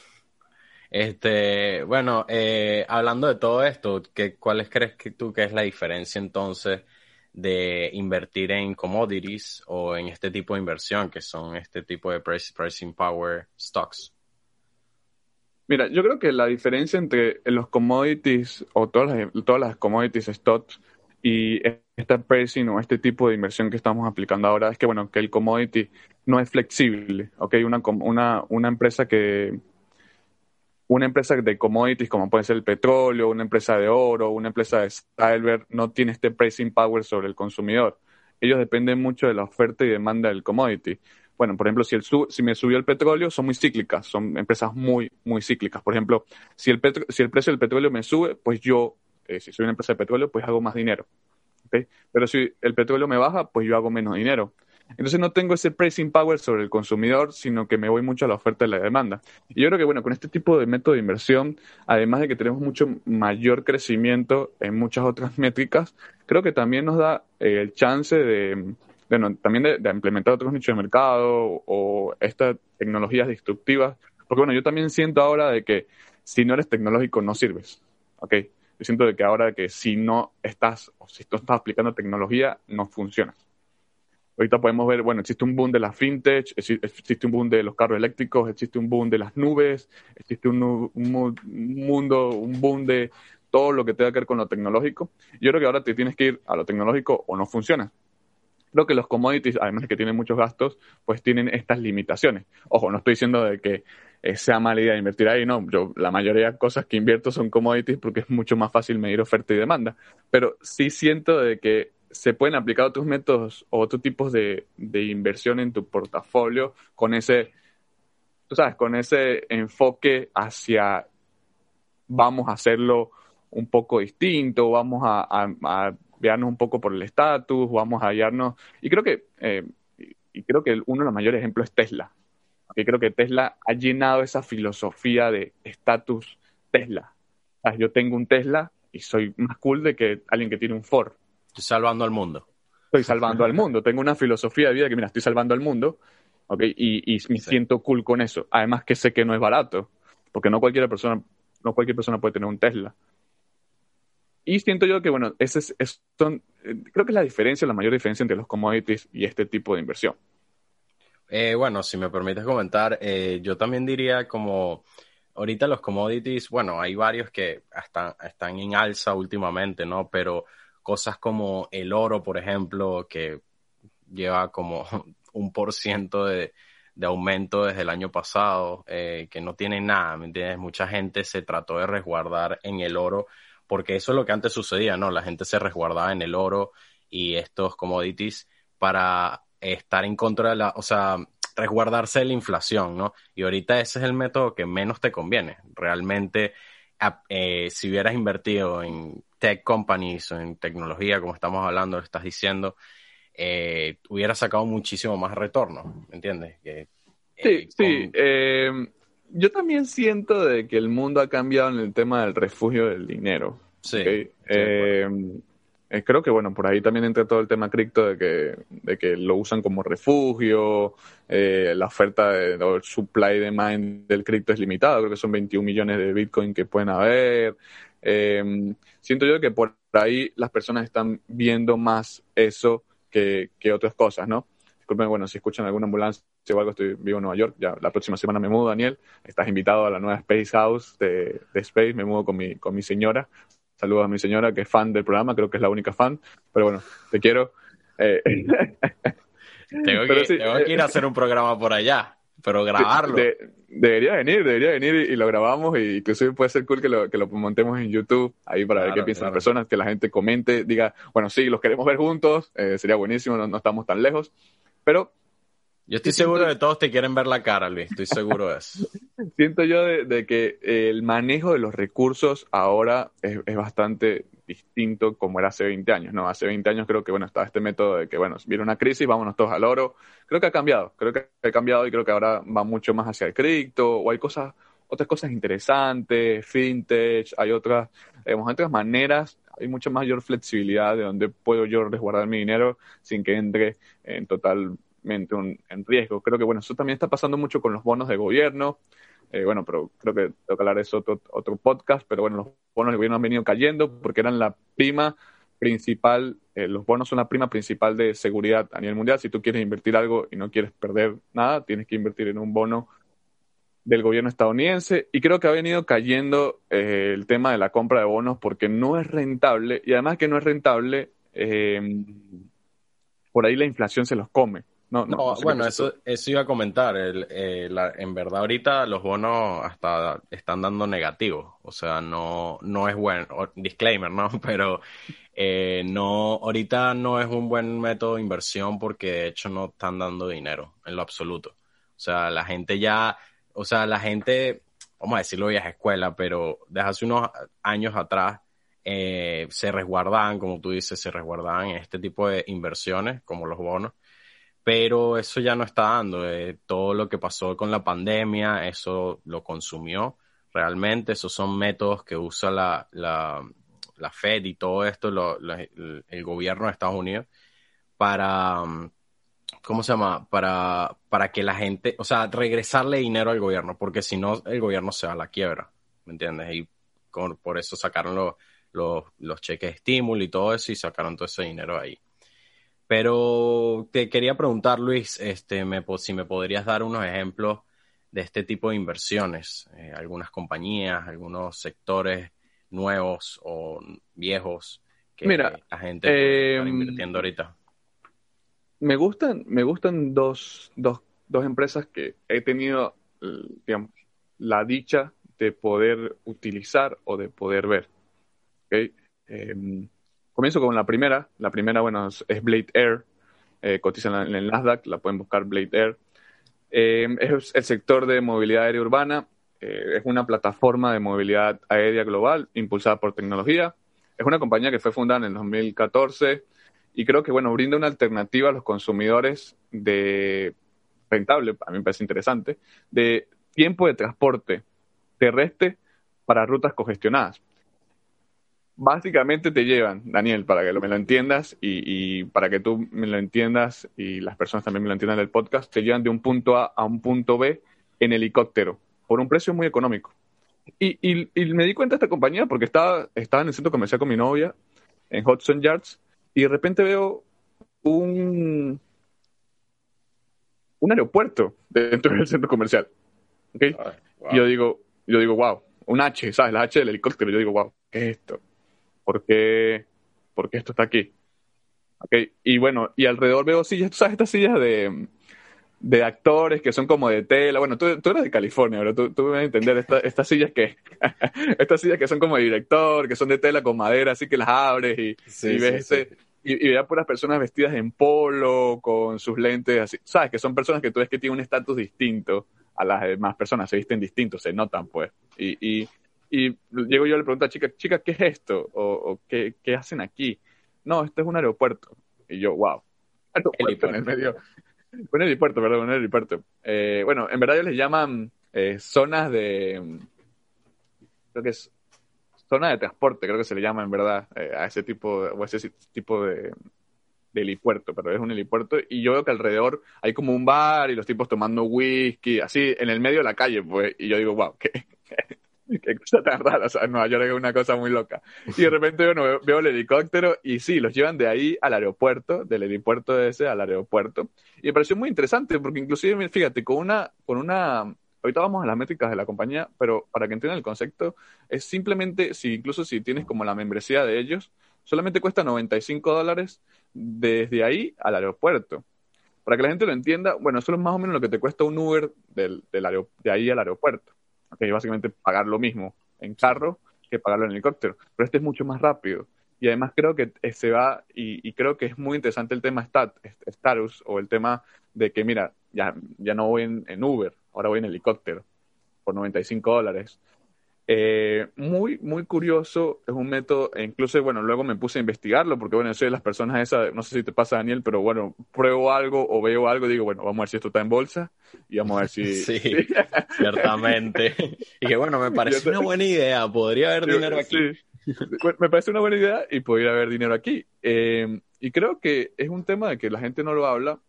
Este, bueno, eh, hablando de todo esto, ¿qué, ¿cuáles crees que tú que es la diferencia entonces de invertir en commodities o en este tipo de inversión que son este tipo de pricing power stocks? Mira, yo creo que la diferencia entre los commodities o todas las, todas las commodities stocks y esta pricing o este tipo de inversión que estamos aplicando ahora es que, bueno, que el commodity no es flexible, ¿ok? Una, una, una empresa que una empresa de commodities como puede ser el petróleo, una empresa de oro, una empresa de silver, no tiene este pricing power sobre el consumidor. Ellos dependen mucho de la oferta y demanda del commodity. Bueno, por ejemplo, si, el si me subió el petróleo, son muy cíclicas, son empresas muy, muy cíclicas. Por ejemplo, si el, si el precio del petróleo me sube, pues yo, eh, si soy una empresa de petróleo, pues hago más dinero. Pero si el petróleo me baja, pues yo hago menos dinero. Entonces no tengo ese pricing power sobre el consumidor, sino que me voy mucho a la oferta y la demanda. Y yo creo que, bueno, con este tipo de método de inversión, además de que tenemos mucho mayor crecimiento en muchas otras métricas, creo que también nos da eh, el chance de, bueno, también de, implementar otros nichos de mercado o estas tecnologías destructivas. Porque, bueno, yo también siento ahora de que si no eres tecnológico no sirves, ¿ok? Yo siento de que ahora que si no estás o si no estás aplicando tecnología, no funcionas. Ahorita podemos ver, bueno, existe un boom de la fintech, existe un boom de los carros eléctricos, existe un boom de las nubes, existe un, mundo, un boom de todo lo que tenga que ver con lo tecnológico. Yo creo que ahora te tienes que ir a lo tecnológico o no funciona. Creo que los commodities, además de que tienen muchos gastos, pues tienen estas limitaciones. Ojo, no estoy diciendo de que eh, sea mala idea invertir ahí, no. Yo la mayoría de cosas que invierto son commodities porque es mucho más fácil medir oferta y demanda. Pero sí siento de que se pueden aplicar otros métodos o otros tipos de, inversión en tu portafolio con ese, sabes, con ese enfoque hacia vamos a hacerlo un poco distinto, vamos a, a, vernos un poco por el estatus, vamos a hallarnos. Y creo que, eh, y creo que uno de los mayores ejemplos es Tesla. Creo que Tesla ha llenado esa filosofía de estatus Tesla. yo tengo un Tesla y soy más cool de que alguien que tiene un Ford. Estoy salvando al mundo. Estoy salvando al mundo. Tengo una filosofía de vida que, mira, estoy salvando al mundo, ¿ok? Y, y me siento cool con eso. Además que sé que no es barato, porque no cualquier persona, no cualquier persona puede tener un Tesla. Y siento yo que, bueno, ese es, creo que es la diferencia, la mayor diferencia entre los commodities y este tipo de inversión. Eh, bueno, si me permites comentar, eh, yo también diría como ahorita los commodities, bueno, hay varios que están, están en alza últimamente, ¿no? Pero cosas como el oro, por ejemplo, que lleva como un por ciento de, aumento desde el año pasado, eh, que no tiene nada, ¿me entiendes? Mucha gente se trató de resguardar en el oro, porque eso es lo que antes sucedía, ¿no? La gente se resguardaba en el oro y estos commodities para estar en contra de la, o sea, resguardarse de la inflación, ¿no? Y ahorita ese es el método que menos te conviene. Realmente, eh, si hubieras invertido en tech companies o en tecnología, como estamos hablando, lo estás diciendo, eh, hubiera sacado muchísimo más retorno, ¿me entiendes? sí, eh, sí. Eh, yo también siento de que el mundo ha cambiado en el tema del refugio del dinero. Sí. creo que, bueno, por ahí también entra todo el tema cripto de que, de que lo usan como refugio, la oferta de, el supply demand del cripto es limitado, creo que son 21 millones de Bitcoin que pueden haber. Siento yo que por ahí las personas están viendo más eso que, otras cosas, ¿no? Disculpen, bueno, si escuchan alguna ambulancia o algo, estoy vivo en Nueva York, ya la próxima semana me mudo, Daniel, estás invitado a la nueva Space House de, Space, me mudo con mi, con mi señora, saludos a mi señora que es fan del programa, creo que es la única fan, pero bueno, te quiero. Eh, tengo, que, ir a hacer un programa por allá pero grabarlo. debería venir, debería venir y, lo grabamos y inclusive puede ser cool que lo, que lo montemos en YouTube ahí para ver qué piensan las personas, que la gente comente, diga, bueno, sí, los queremos ver juntos, eh, sería buenísimo, no, estamos tan lejos, pero... Yo estoy seguro de todos te quieren ver la cara, Luis, estoy seguro de eso. Siento yo de, que el manejo de los recursos ahora es, es bastante distinto como era hace 20 años, ¿no? Hace 20 años creo que, bueno, estaba este método de que, bueno, viene una crisis, vámonos todos al oro. Creo que ha cambiado, creo que ha cambiado y creo que ahora va mucho más hacia el cripto o hay cosas, otras cosas interesantes, fintech, hay otras, digamos, otras maneras, hay mucha mayor flexibilidad de donde puedo yo resguardar mi dinero sin que entre en totalmente en riesgo. Creo que, bueno, eso también está pasando mucho con los bonos de gobierno. Eh, bueno, pero creo que tengo que hablar de eso otro, otro podcast, pero bueno, los bonos del gobierno han venido cayendo porque eran la prima principal, eh, los bonos son la prima principal de seguridad a nivel mundial. Si tú quieres invertir algo y no quieres perder nada, tienes que invertir en un bono del gobierno estadounidense y creo que ha venido cayendo eh, el tema de la compra de bonos porque no es rentable y además que no es rentable, por ahí la inflación se los come. No, no, bueno, eso, eso iba a comentar. El, eh, en verdad, ahorita los bonos hasta están dando negativos. O sea, no, no es bueno. Disclaimer, ¿no? Pero eh, no, ahorita no es un buen método de inversión porque de hecho no están dando dinero en lo absoluto. O sea, la gente ya, o sea, la gente, vamos a decirlo vieja escuela, pero desde hace unos años atrás eh, se resguardaban, como tú dices, se resguardaban en este tipo de inversiones como los bonos pero eso ya no está dando. Eh, todo lo que pasó con la pandemia, eso lo consumió realmente. Esos son métodos que usa la, la, Fed y todo esto, el, gobierno de Estados Unidos, para, ¿cómo se llama? Para, para que la gente, o sea, regresarle dinero al gobierno, porque si no, el gobierno se va a la quiebra, ¿me entiendes? Y por eso sacaron los, los, los cheques de estímulo y todo eso y sacaron todo ese dinero ahí. Pero te quería preguntar, Luis, este, me, si me podrías dar unos ejemplos de este tipo de inversiones, eh, algunas compañías, algunos sectores nuevos o viejos que Mira, la gente está em, invirtiendo ahorita. Me gustan, me gustan dos, dos, dos empresas que he tenido, digamos, la dicha de poder utilizar o de poder ver. ¿okay? Em, Comienzo con la primera. La primera, bueno, es, Blade Air. Eh, cotiza en, el Nasdaq, la pueden buscar Blade Air. Eh, es el sector de movilidad aérea urbana. Eh, es una plataforma de movilidad aérea global impulsada por tecnología. Es una compañía que fue fundada en el 2014 y creo que, bueno, brinda una alternativa a los consumidores de rentable, a mí me parece interesante, de tiempo de transporte terrestre para rutas congestionadas básicamente te llevan, Daniel, para que me lo entiendas y, para que tú me lo entiendas y las personas también me lo entiendan del podcast, te llevan de un punto A a un punto B en helicóptero por un precio muy económico. Y, me di cuenta de esta compañía porque estaba, estaba en el centro comercial con mi novia, en Hudson Yards, y de repente veo un, un aeropuerto dentro del centro comercial. ¿okay? Y yo digo, yo digo, wow, un H, ¿sabes? La H del helicóptero. Yo digo, wow, ¿qué es esto? ¿Por qué, ¿Por qué esto está aquí? Okay. Y bueno, y alrededor veo sillas, ¿tú sabes estas sillas de, de actores que son como de tela. Bueno, tú, tú eres de California, pero tú, tú me vas a entender estas sillas que estas sillas que son como de director, que son de tela con madera, así que las abres y, y ves ese, y, y por puras personas vestidas en polo, con sus lentes así. Sabes que son personas que tú ves que tienen un estatus distinto a las demás personas, se visten distintos, se notan pues. Y, y, y llego yo y le pregunto a chica, chica, ¿qué es esto? O, o ¿qué, ¿qué, hacen aquí? No, este es un aeropuerto. Y yo, wow. Aeropuerto en el medio un helipuerto, perdón, un helipuerto. Eh, bueno, en verdad ellos les llaman eh, zonas de. Creo que es. Zona de transporte, creo que se le llama en verdad eh, a ese tipo, o ese tipo de, de helipuerto, pero es un helipuerto y yo veo que alrededor hay como un bar y los tipos tomando whisky, así en el medio de la calle, pues, y yo digo, wow, qué, qué cosa tan rara, o sea, Nueva York es una cosa muy loca. Y de repente bueno, veo, el helicóptero y sí, los llevan de ahí al aeropuerto, del helipuerto ese al aeropuerto. Y me pareció muy interesante porque inclusive, fíjate, con una, con una, ahorita vamos a las métricas de la compañía, pero para que entiendan el concepto, es simplemente, si incluso si tienes como la membresía de ellos, solamente cuesta 95 dólares desde ahí al aeropuerto. Para que la gente lo entienda, bueno, eso es más o menos lo que te cuesta un Uber del, del de ahí al aeropuerto que básicamente pagar lo mismo en carro que pagarlo en helicóptero. Pero este es mucho más rápido. Y además creo que se va, y, creo que es muy interesante el tema stat, status o el tema de que, mira, ya, ya no voy en, en Uber, ahora voy en helicóptero por 95 dólares. Eh, muy, muy curioso, es un método, e incluso, bueno, luego me puse a investigarlo, porque, bueno, soy de las personas esas, no sé si te pasa, Daniel, pero bueno, pruebo algo o veo algo, digo, bueno, vamos a ver si esto está en bolsa y vamos a ver si... Sí, ciertamente. y que, bueno, me parece una buena idea, podría haber dinero aquí. me parece una buena idea y podría haber dinero aquí. Eh, y creo que es un tema de que la gente no lo habla,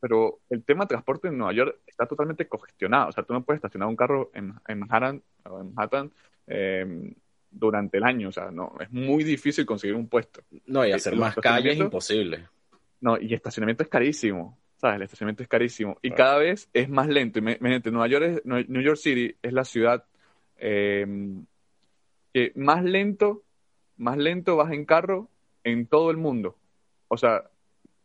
pero el tema de transporte en Nueva York está totalmente congestionado. O sea, tú no puedes estacionar un carro en, Manhattan, en Manhattan eh, durante el año. O sea, no, es muy difícil conseguir un puesto. No, y hacer más calles es imposible. No, y estacionamiento es carísimo. ¿Sabes? El estacionamiento es carísimo. Y cada vez es más lento. Imagínate, Nueva York es, New York City es la ciudad eh, que más lento, más lento vas en carro en todo el mundo. O sea,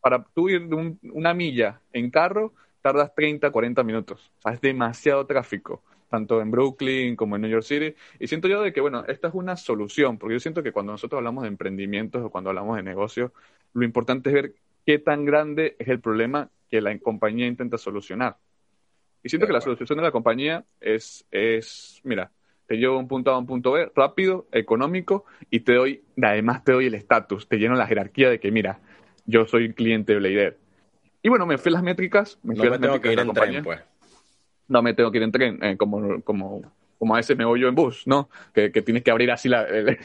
para tú ir de una milla en carro, tardas 30, 40 minutos. O sea, es demasiado tráfico, tanto en Brooklyn como en New York City. Y siento yo de que, bueno, esta es una solución, porque yo siento que cuando nosotros hablamos de emprendimientos o cuando hablamos de negocios, lo importante es ver qué tan grande es el problema que la compañía intenta solucionar. Y siento que la solución de la compañía es, es, mira, te llevo un punto A a un punto B, rápido, económico, y te doy, además te doy el estatus, te lleno la jerarquía de que, mira, yo soy cliente de Blader. Y bueno, me fui a las métricas, me fui a las métricas que ir en tren, pues. No me tengo que ir en tren, eh, como, como, como a veces me voy yo en bus, ¿no? Que, que tienes que abrir así la... El,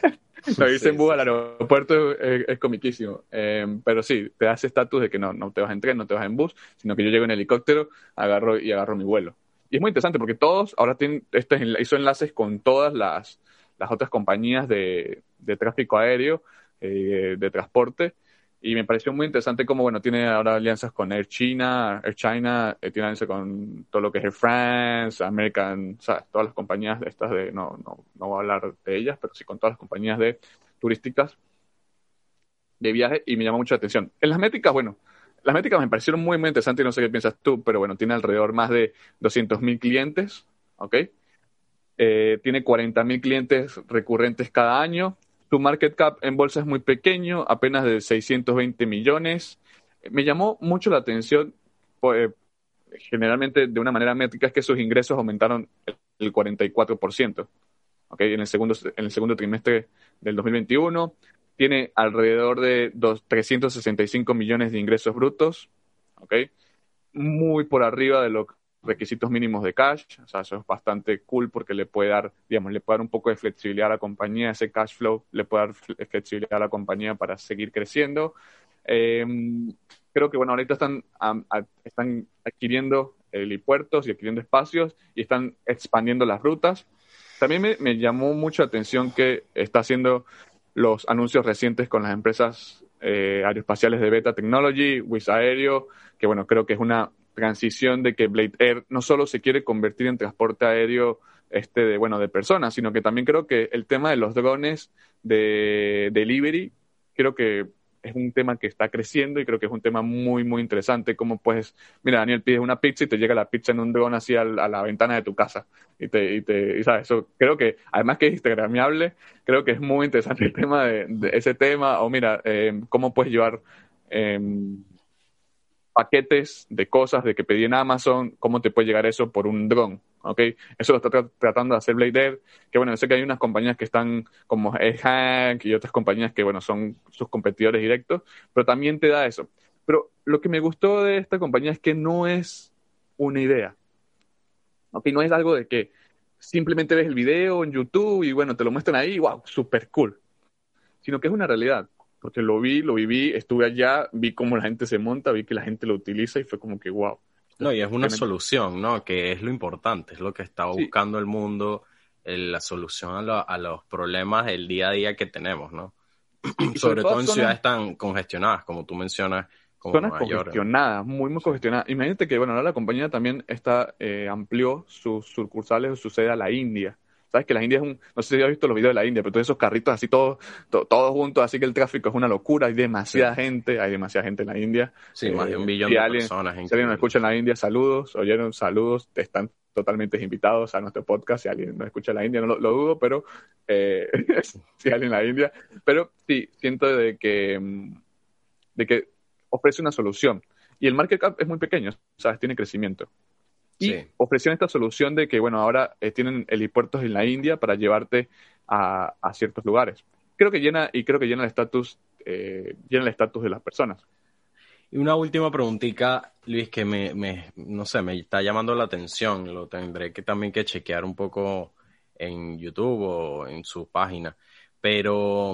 irse en bus al aeropuerto es, comiquísimo. Eh, pero sí, te das estatus de que no, no te vas en tren, no te vas en bus, sino que yo llego en helicóptero, agarro y agarro mi vuelo. Y es muy interesante porque todos ahora tienen, este hizo enlaces con todas las, las otras compañías de, de tráfico aéreo, eh, de transporte, y me pareció muy interesante como, bueno, tiene ahora alianzas con Air China, Air China, eh, tiene alianzas con todo lo que es Air France, American, sea, todas las compañías de estas de, no, no, no voy a hablar de ellas, pero sí con todas las compañías de turísticas de viaje y me llamó mucho la atención. En las métricas, bueno, las métricas me parecieron muy, muy interesantes y no sé qué piensas tú, pero bueno, tiene alrededor más de 200.000 clientes, ¿ok? Eh, tiene 40.000 clientes recurrentes cada año, su market cap en bolsa es muy pequeño, apenas de 620 millones. Me llamó mucho la atención, pues, generalmente de una manera métrica, es que sus ingresos aumentaron el 44%. ¿okay? En, el segundo, en el segundo trimestre del 2021 tiene alrededor de 365 millones de ingresos brutos, ¿okay? muy por arriba de lo requisitos mínimos de cash, o sea, eso es bastante cool porque le puede dar, digamos, le puede dar un poco de flexibilidad a la compañía, ese cash flow le puede dar flexibilidad a la compañía para seguir creciendo. Eh, creo que, bueno, ahorita están, están adquiriendo helipuertos y adquiriendo espacios y están expandiendo las rutas. También me, me llamó mucho la atención que está haciendo los anuncios recientes con las empresas eh, aeroespaciales de Beta Technology, Wizz Aéreo, que bueno, creo que es una transición de que Blade Air no solo se quiere convertir en transporte aéreo este de bueno de personas, sino que también creo que el tema de los drones de delivery creo que es un tema que está creciendo y creo que es un tema muy, muy interesante. Como pues, mira, Daniel, pides una pizza y te llega la pizza en un dron así a la, ventana de tu casa. Y te, y te y sabes, eso creo que, además que es instagramiable, creo que es muy interesante el tema de, ese tema. O mira, eh, cómo puedes llevar eh, paquetes de cosas de que pedí en Amazon, cómo te puede llegar eso por un dron, ¿ok? Eso lo está tratando de hacer Blade que bueno, sé que hay unas compañías que están como Hack y otras compañías que, bueno, son sus competidores directos, pero también te da eso. Pero lo que me gustó de esta compañía es que no es una idea, ¿ok? No es algo de que simplemente ves el video en YouTube y, bueno, te lo muestran ahí, wow, super cool, sino que es una realidad porque lo vi, lo viví, estuve allá, vi cómo la gente se monta, vi que la gente lo utiliza y fue como que wow. No, y es una solución, ¿no? Que es lo importante, es lo que está buscando el mundo, la solución a, los problemas del día a día que tenemos, ¿no? sobre, todo en ciudades tan congestionadas, como tú mencionas. Como zonas congestionadas, muy, muy congestionadas. Imagínate que, bueno, ahora la compañía también está, eh, amplió sus sucursales o su sede a la India. Sabes que la India es un, no sé si has visto los videos de la India, pero todos esos carritos así todos, todos juntos, así que el tráfico es una locura, hay demasiada gente, hay demasiada gente en la India. Sí, más de un eh, billón de personas. Si alguien nos escucha en la India, saludos, oyeron saludos, están totalmente invitados a nuestro podcast, si alguien nos escucha en la India, no lo, dudo, pero eh, si alguien en la India, pero sí, siento de que, mm, de que ofrece una solución. Y el market cap es muy pequeño, ¿sabes? Tiene crecimiento. Y ofrecieron esta solución de que, bueno, ahora eh, tienen helipuertos en la India para llevarte a, ciertos lugares. Creo que llena, y creo que llena el estatus, eh, llena el estatus de las personas. Y una última preguntita, Luis, que me, me, no sé, me está llamando la atención. Lo tendré que también que chequear un poco en YouTube o en su página. Pero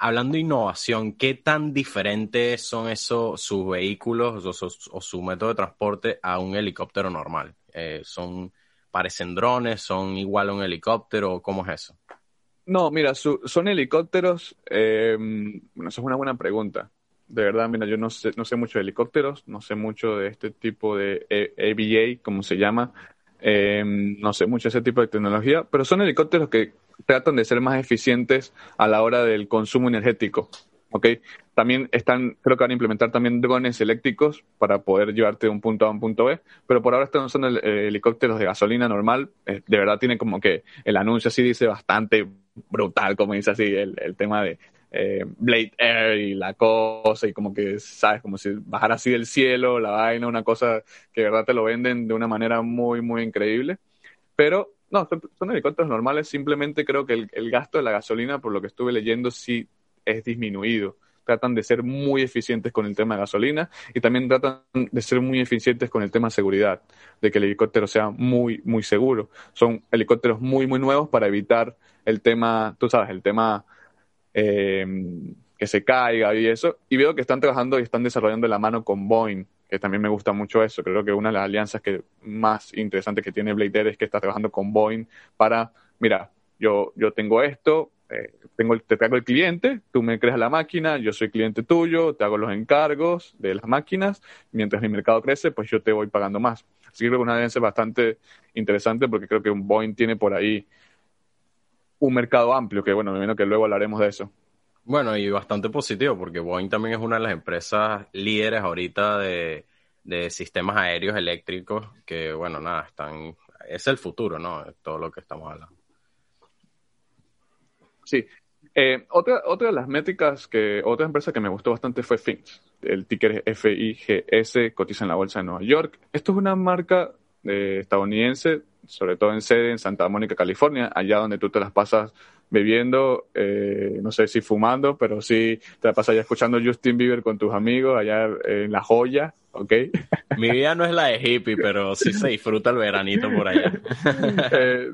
hablando de innovación, ¿qué tan diferentes son esos sus vehículos o, su método de transporte a un helicóptero normal? Eh, ¿Son parecen drones? ¿Son igual a un helicóptero? ¿Cómo es eso? No, mira, son helicópteros. Eh, bueno, eso es una buena pregunta. De verdad, mira, yo no sé, no sé mucho de helicópteros, no sé mucho de este tipo de ABA, como se llama. Eh, no sé mucho de ese tipo de tecnología, pero son helicópteros que tratan de ser más eficientes a la hora del consumo energético. ¿ok? También están, creo que van a implementar también drones eléctricos para poder llevarte de un punto A a un punto B, pero por ahora están usando eh, helicópteros de gasolina normal. Eh, de verdad tiene como que el anuncio así dice bastante brutal, como dice así el, el tema de eh, Blade Air y la cosa, y como que, ¿sabes? Como si bajara así del cielo, la vaina, una cosa que de verdad te lo venden de una manera muy, muy increíble. Pero no, son, helicópteros normales, simplemente creo que el, gasto de la gasolina, por lo que estuve leyendo, sí es disminuido. Tratan de ser muy eficientes con el tema de gasolina y también tratan de ser muy eficientes con el tema de seguridad, de que el helicóptero sea muy, muy seguro. Son helicópteros muy, muy nuevos para evitar el tema, tú sabes, el tema eh, que se caiga y eso. Y veo que están trabajando y están desarrollando la mano con Boeing que también me gusta mucho eso. Creo que una de las alianzas que más interesantes que tiene Blader es que está trabajando con Boeing para, mira, yo, yo tengo esto, eh, tengo, te traigo el cliente, tú me creas la máquina, yo soy cliente tuyo, te hago los encargos de las máquinas, mientras mi mercado crece, pues yo te voy pagando más. Así que creo que una alianza bastante interesante porque creo que un Boeing tiene por ahí un mercado amplio, que bueno, me imagino que luego hablaremos de eso. Bueno, y bastante positivo, porque Boeing también es una de las empresas líderes ahorita de, sistemas aéreos eléctricos, que bueno, nada, están, es el futuro, ¿no? Todo lo que estamos hablando. Sí. Eh, otra, otra de las métricas que, otra empresa que me gustó bastante fue Finch. El ticker es FIGS, cotiza en la bolsa de Nueva York. Esto es una marca eh, estadounidense, sobre todo en sede en Santa Mónica, California, allá donde tú te las pasas bebiendo, eh, no sé si fumando, pero sí te la pasas allá escuchando Justin Bieber con tus amigos allá en La Joya, ¿ok? Mi vida no es la de hippie, pero sí se disfruta el veranito por allá. Eh,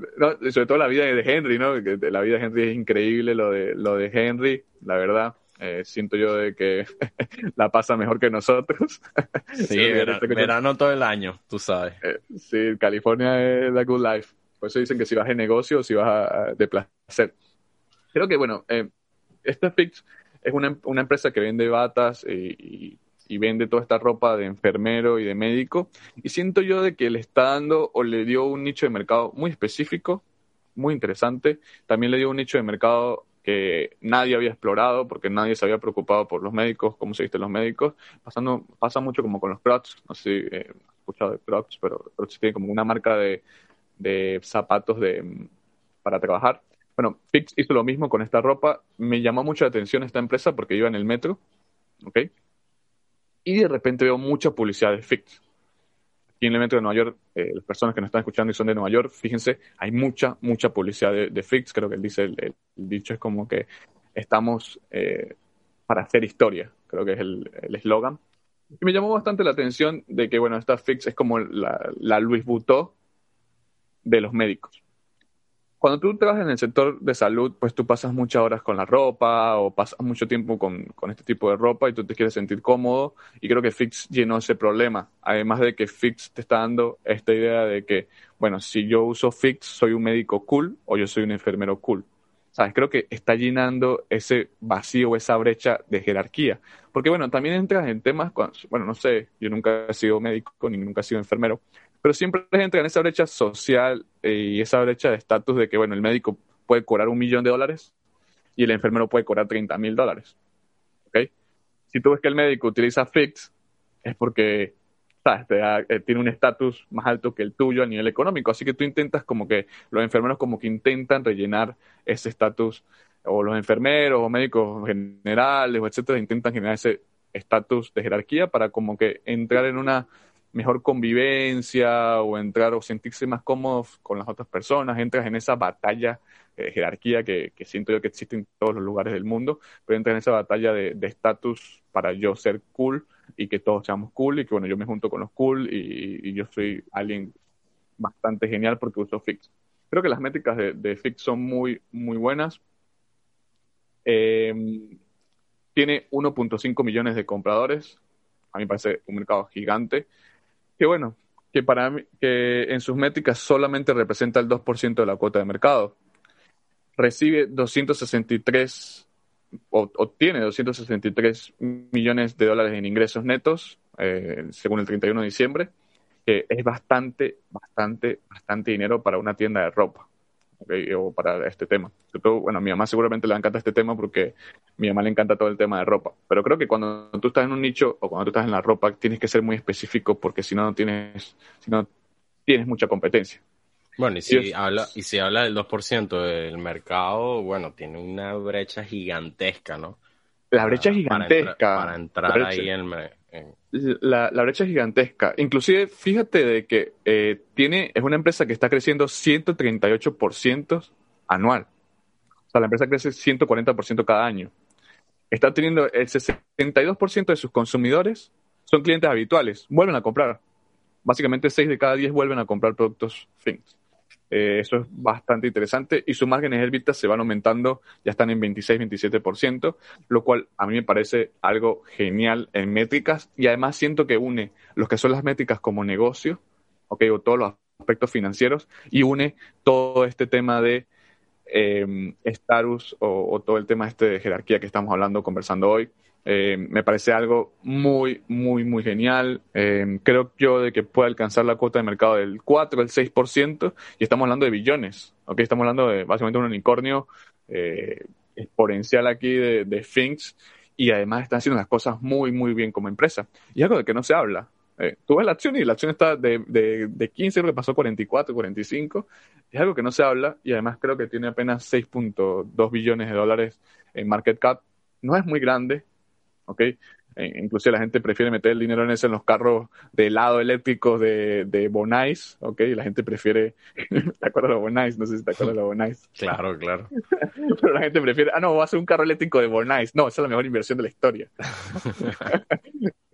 sobre todo la vida de Henry, ¿no? la vida de Henry es increíble, lo de, lo de Henry, la verdad. Eh, siento yo de que la pasa mejor que nosotros. Sí, verano, todo el año, tú sabes. sí, California es la good life. Por eso dicen que si vas de negocio o si vas a, de placer. Creo que, bueno, eh, esta Fix es una, una, empresa que vende batas y, vende toda esta ropa de enfermero y de médico. Y siento yo de que le está dando o le dio un nicho de mercado muy específico, muy interesante. También le dio un nicho de mercado que nadie había explorado porque nadie se había preocupado por los médicos, cómo se visten los médicos. Pasando, pasa mucho como con los Crocs, no sé si eh, has escuchado de Crocs, pero Crocs tiene como una marca de, de zapatos de, para trabajar. Bueno, Fix hizo lo mismo con esta ropa. Me llamó mucho la atención esta empresa porque iba en el metro, ¿ok? Y de repente veo mucha publicidad de Fix aquí en el metro de Nueva York, eh, las personas que nos están escuchando y son de Nueva York, fíjense, hay mucha, mucha publicidad de, de Fix. Creo que él dice, el, dicho es como que estamos eh, para hacer historia, creo que es el eslogan. Y me llamó bastante la atención de que, bueno, esta Fix es como la, la Louis Vuitton de los médicos cuando tú trabajas en el sector de salud, pues tú pasas muchas horas con la ropa o pasas mucho tiempo con, con, este tipo de ropa y tú te quieres sentir cómodo y creo que Fix llenó ese problema. Además de que Fix te está dando esta idea de que, bueno, si yo uso Fix, soy un médico cool o yo soy un enfermero cool. ¿Sabes? Creo que está llenando ese vacío, esa brecha de jerarquía. Porque, bueno, también entras en temas, bueno, no sé, yo nunca he sido médico ni nunca he sido enfermero, pero siempre entra en esa brecha social eh, y esa brecha de estatus de que, bueno, el médico puede cobrar un millón de dólares y el enfermero puede cobrar 30 mil dólares. ¿Ok? Si tú ves que el médico utiliza Fix, es porque ¿sabes? Eh, tiene un estatus más alto que el tuyo a nivel económico. Así que tú intentas como que, los enfermeros como que intentan rellenar ese estatus, o los enfermeros o médicos generales o etcétera, intentan generar ese estatus de jerarquía para como que entrar en una mejor convivencia o entrar o sentirse más cómodos con las otras personas, entras en esa batalla de jerarquía que, siento yo que existe en todos los lugares del mundo, pero entras en esa batalla de estatus para yo ser cool y que todos seamos cool y que bueno, yo me junto con los cool y, yo soy alguien bastante genial porque uso Fix. Creo que las métricas de, Fix son muy, muy buenas. Em, tiene 1.5 millones de compradores. A mí me parece un mercado gigante que bueno, que para mí, que en sus métricas solamente representa el 2% de la cuota de mercado. Recibe 263 o obtiene 263 millones de dólares en ingresos netos, eh, según el 31 de diciembre, que es bastante, bastante, bastante dinero para una tienda de ropa o para este tema. bueno, a mi mamá seguramente le encanta este tema porque a mi mamá le encanta todo el tema de ropa. Pero creo que cuando tú estás en un nicho o cuando tú estás en la ropa tienes que ser muy específico porque si no, no tienes, si no tienes mucha competencia. Bueno, y si, habla, y si habla del 2% del mercado, bueno, tiene una brecha gigantesca, ¿no? La brecha gigantesca. Para, entrar ahí en, la, brecha es gigantesca. Inclusive, fíjate de que eh, tiene, es una empresa que está creciendo 138% anual. O sea, la empresa crece 140% cada año. Está teniendo el 62% de sus consumidores son clientes habituales, vuelven a comprar. Básicamente 6 de cada 10 vuelven a comprar productos Things. Eh, eso es bastante interesante y sus márgenes EBITDA se van aumentando, ya están en 26-27%, lo cual a mí me parece algo genial en métricas y además siento que une lo que son las métricas como negocio, okay, o todos los aspectos financieros y une todo este tema de eh, status o, todo el tema este de jerarquía que estamos hablando, conversando hoy. Eh, me parece algo muy, muy, muy genial. Eh, creo yo de que puede alcanzar la cuota de mercado del 4, el 6%, y estamos hablando de billones, ¿ok? Estamos hablando de básicamente un unicornio eh, exponencial aquí de, de Finks, y además están haciendo las cosas muy, muy bien como empresa. Y algo de que no se habla. tú ves la acción y la acción está de, de, de 15, creo que pasó a 44, 45. Es algo que no se habla y además creo que tiene apenas 6.2 billones de dólares en market cap. No es muy grande, ¿ok? E inclusive la gente prefiere meter el dinero en eso en los carros de helado eléctricos de, de Bonais, ¿ok? La gente prefiere, ¿te acuerdas de los Bonais? No sé si te acuerdas de los Bonais. Claro, claro. Pero la gente prefiere, ah, no, va a ser un carro eléctrico de Bonais. No, esa es la mejor inversión de la historia.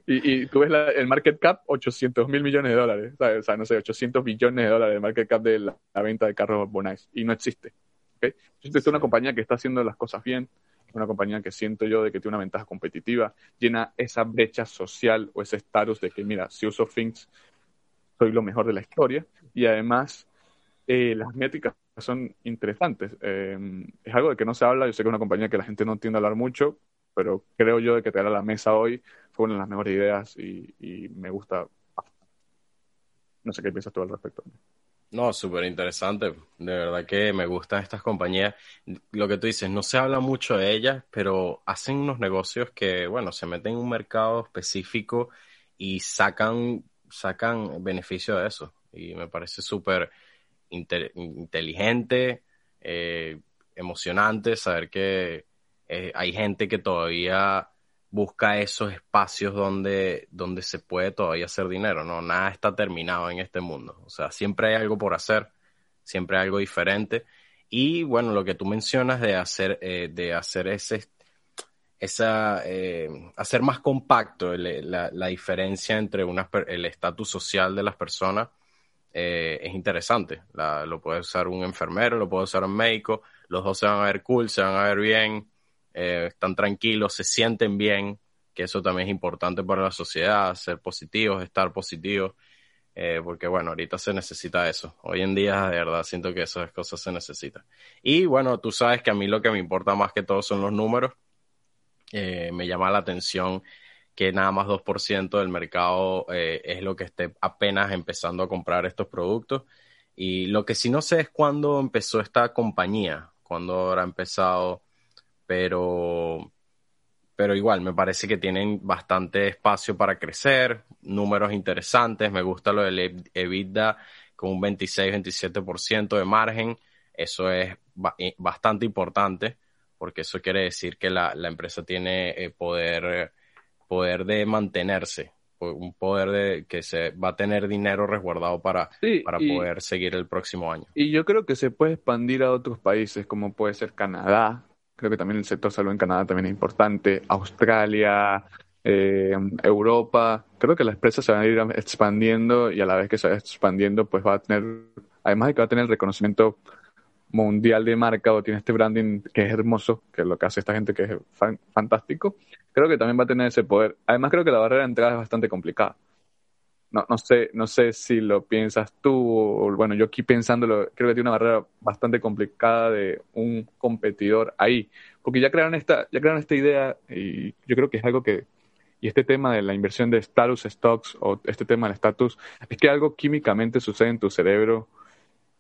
y, y, tú ves la, el market cap, 800 mil millones de dólares, O sea, no sé, 800 billones de dólares de market cap de la, venta de carros Bonais. Y no existe, ¿ok? es una compañía que está haciendo las cosas bien, una compañía que siento yo de que tiene una ventaja competitiva, llena esa brecha social o ese estatus de que, mira, si uso Things, soy lo mejor de la historia. Y además, eh, las métricas son interesantes. Eh, es algo de que no se habla, yo sé que es una compañía que la gente no tiende a hablar mucho, pero creo yo de que traer a la mesa hoy fue una de las mejores ideas y, y me gusta. No sé qué piensas tú al respecto. No, súper interesante. De verdad que me gustan estas compañías. Lo que tú dices, no se habla mucho de ellas, pero hacen unos negocios que, bueno, se meten en un mercado específico y sacan, sacan beneficio de eso. Y me parece súper inteligente, eh, emocionante saber que eh, hay gente que todavía busca esos espacios donde, donde se puede todavía hacer dinero, ¿no? Nada está terminado en este mundo. O sea, siempre hay algo por hacer, siempre hay algo diferente. Y bueno, lo que tú mencionas de hacer, eh, de hacer ese, esa, eh, hacer más compacto la, la, diferencia entre una, el estatus social de las personas eh, es interesante. lo puede usar un enfermero, lo puede usar un médico, los dos se van a ver cool, se van a ver bien, eh, están tranquilos, se sienten bien, que eso también es importante para la sociedad, ser positivos, estar positivos, eh, porque bueno, ahorita se necesita eso. Hoy en día, de verdad, siento que esas cosas se necesitan. Y bueno, tú sabes que a mí lo que me importa más que todo son los números. Eh, me llama la atención que nada más 2% del mercado es lo que esté apenas empezando a comprar estos productos. Y lo que sí no sé es cuándo empezó esta compañía, cuándo habrá empezado pero, pero igual me parece que tienen bastante espacio para crecer, números interesantes, me gusta lo del EBITDA con un 26-27% de margen, eso es eh, bastante importante porque eso quiere decir que la, empresa tiene eh, poder, poder de mantenerse, un poder de que se va a tener dinero resguardado para, para poder seguir el próximo año. Y yo creo que se puede expandir a otros países como puede ser Canadá, Creo que también el sector salud en Canadá también es importante. Australia, eh, Europa. Creo que las empresas se van a ir expandiendo y a la vez que se va expandiendo, pues va a tener, además de que va a tener el reconocimiento mundial de marca o tiene este branding que es hermoso, que es lo que hace esta gente que es fantástico, creo que también va a tener ese poder. Además creo que la barrera de entrada es bastante complicada no, no, sé, no sé si lo piensas tú, o bueno, yo aquí pensándolo, creo que tiene una barrera bastante complicada de un competidor ahí, porque ya crearon esta, ya crearon esta idea y yo creo que es algo que, y este tema de la inversión de status stocks o este tema del status, es que algo químicamente sucede en tu cerebro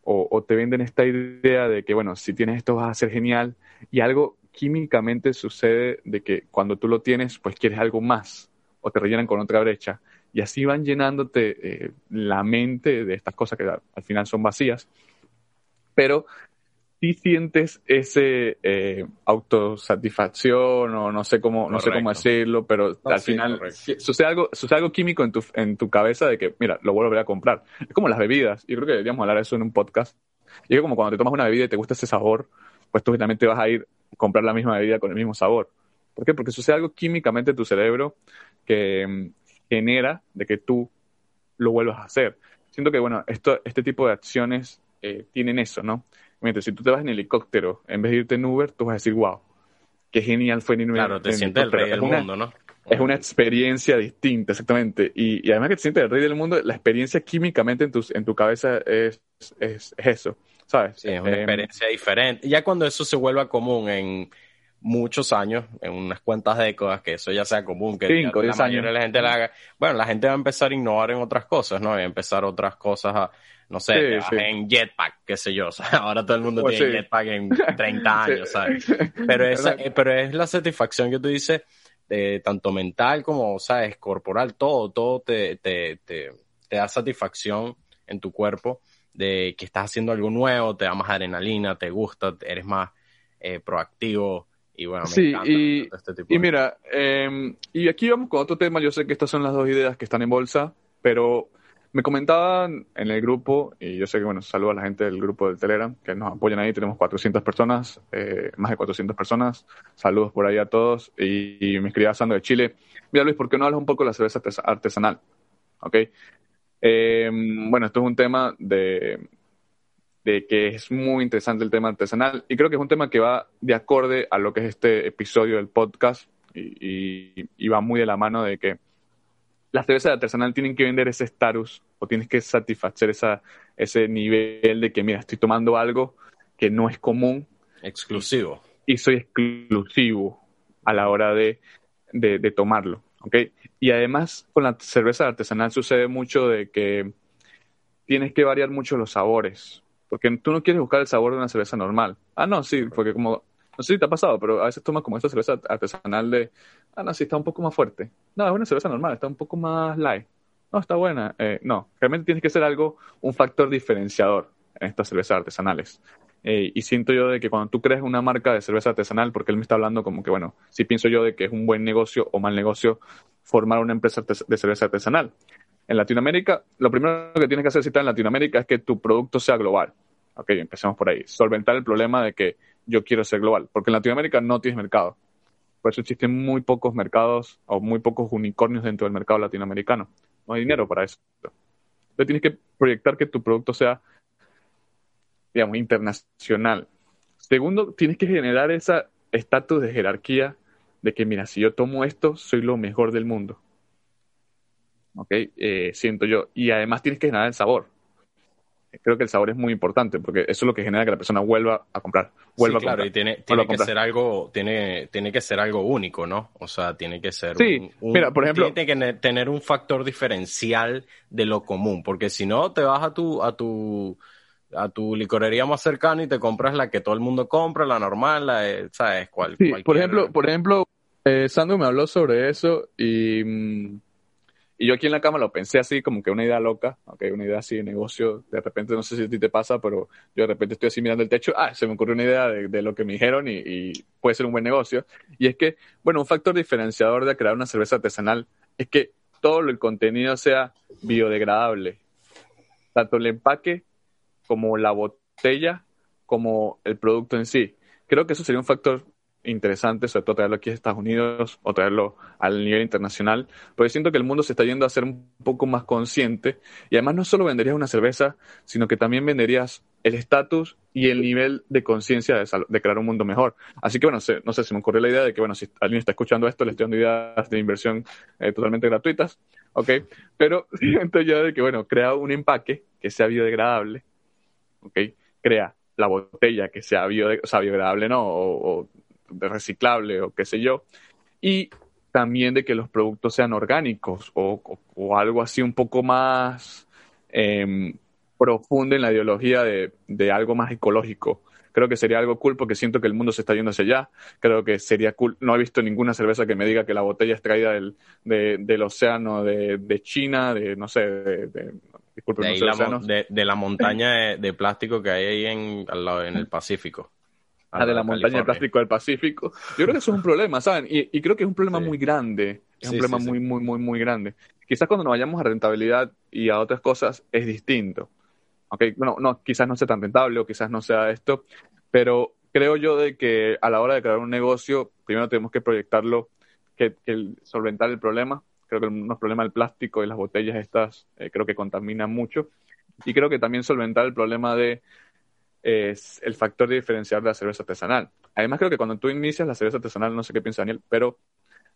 o, o te venden esta idea de que, bueno, si tienes esto vas a ser genial y algo químicamente sucede de que cuando tú lo tienes, pues quieres algo más o te rellenan con otra brecha y así van llenándote eh, la mente de estas cosas que al final son vacías, pero si sientes ese eh, autosatisfacción o no sé cómo no sé cómo decirlo, pero al final sucede algo sucede algo químico en tu en tu cabeza de que mira lo vuelvo a comprar. Es como las bebidas. Yo creo que deberíamos hablar de eso en un podcast. Y es como cuando te tomas una bebida y te gusta ese sabor, pues tú también te vas a ir a comprar la misma bebida con el mismo sabor. ¿Por qué? Porque sucede algo químicamente en tu cerebro que mm, genera de que tú lo vuelvas a hacer. Siento que, bueno, esto, este tipo de acciones eh, tienen eso, ¿no? Mientras si tú te vas en helicóptero, en vez de irte en Uber, tú vas a decir, wow, qué genial fue en Uber. Claro, te sientes el rey del mundo, ¿no? Es una experiencia distinta, exactamente. Y, además que te sientes el rey del mundo, la experiencia químicamente en tu, en tu cabeza es, es, eso, ¿sabes? Sí, es una eh, experiencia diferente. Ya cuando eso se vuelva común en muchos años, en unas cuantas décadas, que eso ya sea común, que Cinco, la mayoría de la gente la haga. Bueno, la gente va a empezar a innovar en otras cosas, ¿no? Y a empezar otras cosas a, no sé, en jetpack, qué sé yo. ahora todo el mundo pues tiene jetpack en 30 años, ¿sabes? Pero, esa, eh, pero es la satisfacción que tú dices, de, tanto mental como, ¿sabes? Corporal, todo, todo te, te, te, te da satisfacción en tu cuerpo de que estás haciendo algo nuevo, te da más adrenalina, te gusta, eres más eh, proactivo, y bueno, me sí, y, este tipo y mira, em, y aquí vamos con otro tema. Yo sé que estas son las dos ideas que están en bolsa, pero me comentaban en el grupo, y yo sé que, bueno, saludo a la gente del grupo del Telegram, que nos apoyan ahí. Tenemos 400 personas, eh, más de 400 personas. Saludos por ahí a todos. Y, me escribía Sandro de Chile. Mira, Luis, ¿por qué no hablas un poco de la cerveza artesanal? ¿Ok? Em, bueno, esto es un tema de, de que es muy interesante el tema artesanal y creo que es un tema que va de acorde a lo que es este episodio del podcast y, va muy de la mano de que las cervezas artesanal tienen que vender ese status o tienes que satisfacer esa, ese nivel de que, mira, estoy tomando algo que no es común. Exclusivo. Y, soy exclusivo. a la hora de, de, tomarlo. ¿okay? Y además con la cerveza artesanal sucede mucho de que tienes que variar mucho los sabores, porque tú no quieres buscar el sabor de una cerveza normal. Ah, no, sí, porque como, no sé si te ha pasado, pero a veces tomas como esta cerveza artesanal de, ah, no, sí, está un poco más fuerte. No, es una cerveza normal, está un poco más light. No, está buena. Eh, no, realmente tienes que ser algo, un factor diferenciador en estas cervezas artesanales. Eh, y siento yo de que cuando tú creas una marca de cerveza artesanal, porque él me está hablando como que, bueno, si pienso yo de que es un buen negocio o mal negocio formar una empresa de cerveza artesanal. En Latinoamérica, lo primero que tienes que hacer si estás en Latinoamérica es que tu producto sea global. Ok, empecemos por ahí. Solventar el problema de que yo quiero ser global, porque en Latinoamérica no tienes mercado. Por eso existen muy pocos mercados o muy pocos unicornios dentro del mercado latinoamericano. No hay dinero para eso. Entonces tienes que proyectar que tu producto sea digamos, internacional. Segundo, tienes que generar ese estatus de jerarquía de que, mira, si yo tomo esto, soy lo mejor del mundo. ¿Ok? Eh, siento yo. Y además tienes que generar el sabor. Creo que el sabor es muy importante porque eso es lo que genera que la persona vuelva a comprar. Vuelva sí, claro, y tiene, que ser algo, tiene, tiene que ser algo único, ¿no? O sea, tiene que ser sí, mira, por ejemplo, tiene que tener un factor diferencial de lo común, porque si no te vas a tu, a tu a tu licorería más cercana y te compras la que todo el mundo compra, la normal, la ¿sabes? ¿Cuál, sí, por ejemplo, por ejemplo eh, Sandro me habló sobre eso y, mm, y yo aquí en la cama lo pensé así como que una idea loca, okay, una idea así de negocio, de repente no sé si a ti te pasa, pero yo de repente estoy así mirando el techo, ah, se me ocurrió una idea de, lo que me dijeron y, y, puede ser un buen negocio. Y es que, bueno, un factor diferenciador de crear una cerveza artesanal es que todo el contenido sea biodegradable, tanto el empaque como la botella, como el producto en sí. Creo que eso sería un factor interesante, sobre todo traerlo aquí a Estados Unidos o traerlo al nivel internacional, porque siento que el mundo se está yendo a ser un poco más consciente y además no solo venderías una cerveza, sino que también venderías el estatus y el nivel de conciencia de, crear un mundo mejor. Así que bueno, no sé, se me ocurrió la idea de que bueno, si alguien está escuchando esto, le estoy dando ideas de inversión eh, totalmente gratuitas, ¿ok? Pero siento ya de que bueno, crea un empaque que sea biodegradable, Crea la botella que sea, biodegradable, ¿no? O, reciclable o qué sé yo. Y también de que los productos sean orgánicos o, algo así un poco más eh, profundo en la ideología de, algo más ecológico. Creo que sería algo cool porque siento que el mundo se está yendo hacia allá. Creo que sería cool. No he visto ninguna cerveza que me diga que la botella es traída del, del océano de, China, de no sé, de, de, la, montaña de, plástico que hay ahí en, al lado, en el Pacífico. Ah, de la montaña de plástico del Pacífico. Yo creo que eso es un problema, ¿saben? Y, creo que es un problema muy grande. Es un problema muy, muy, muy, muy grande. Quizás cuando nos vayamos a rentabilidad y a otras cosas es distinto. Okay, bueno, no, quizás no sea tan rentable o quizás no sea esto, pero creo yo de que a la hora de crear un negocio, primero tenemos que proyectarlo, que, que solventar el problema, creo que unos problemas del plástico y las botellas estas eh, creo que contaminan mucho. Y creo que también solventar el problema de el factor de diferenciar de la cerveza artesanal. Además creo que cuando tú inicias la cerveza artesanal, no sé qué piensa Daniel, pero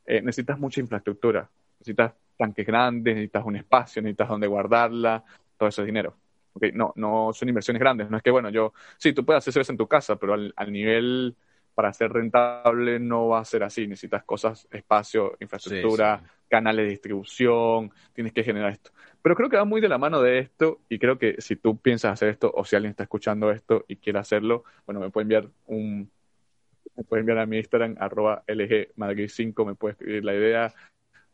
eh, necesitas mucha infraestructura. Necesitas tanques grandes, necesitas un espacio, necesitas donde guardarla, todo eso es dinero. Okay, no, no son inversiones grandes. No es que, bueno, yo, sí, tú puedes hacer cerveza en tu casa, pero al, al nivel para ser rentable no va a ser así. Necesitas cosas, espacio, infraestructura, canales de distribución, tienes que generar esto. Pero creo que va muy de la mano de esto y creo que si tú piensas hacer esto o si alguien está escuchando esto y quiere hacerlo, bueno, me puede enviar un... Me puede enviar a mi Instagram, arroba LGMadrid5, me puede escribir la idea,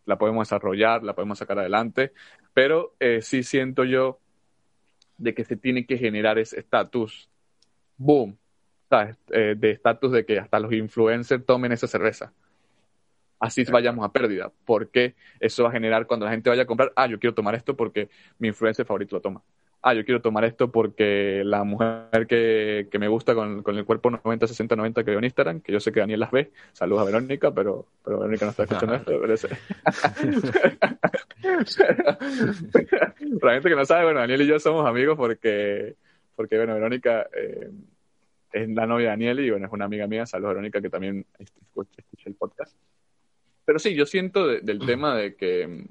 la podemos desarrollar, la podemos sacar adelante, pero eh, sí siento yo de que se tiene que generar ese estatus, boom, eh, de estatus de que hasta los influencers tomen esa cerveza. Así vayamos a pérdida, porque eso va a generar cuando la gente vaya a comprar, ah, yo quiero tomar esto porque mi influencer favorito lo toma. Ah, yo quiero tomar esto porque la mujer que, me gusta con, el cuerpo 90, 60, 90 que veo en Instagram, que yo sé que Daniel las ve. Saludos a Verónica, pero, pero Verónica no está escuchando esto. Para la gente que no sabe, bueno, Daniel y yo somos amigos porque, porque bueno, Verónica eh, es la novia de Daniel y bueno, es una amiga mía, saludos Verónica, que también escucha, el podcast. Pero sí, yo siento del tema de que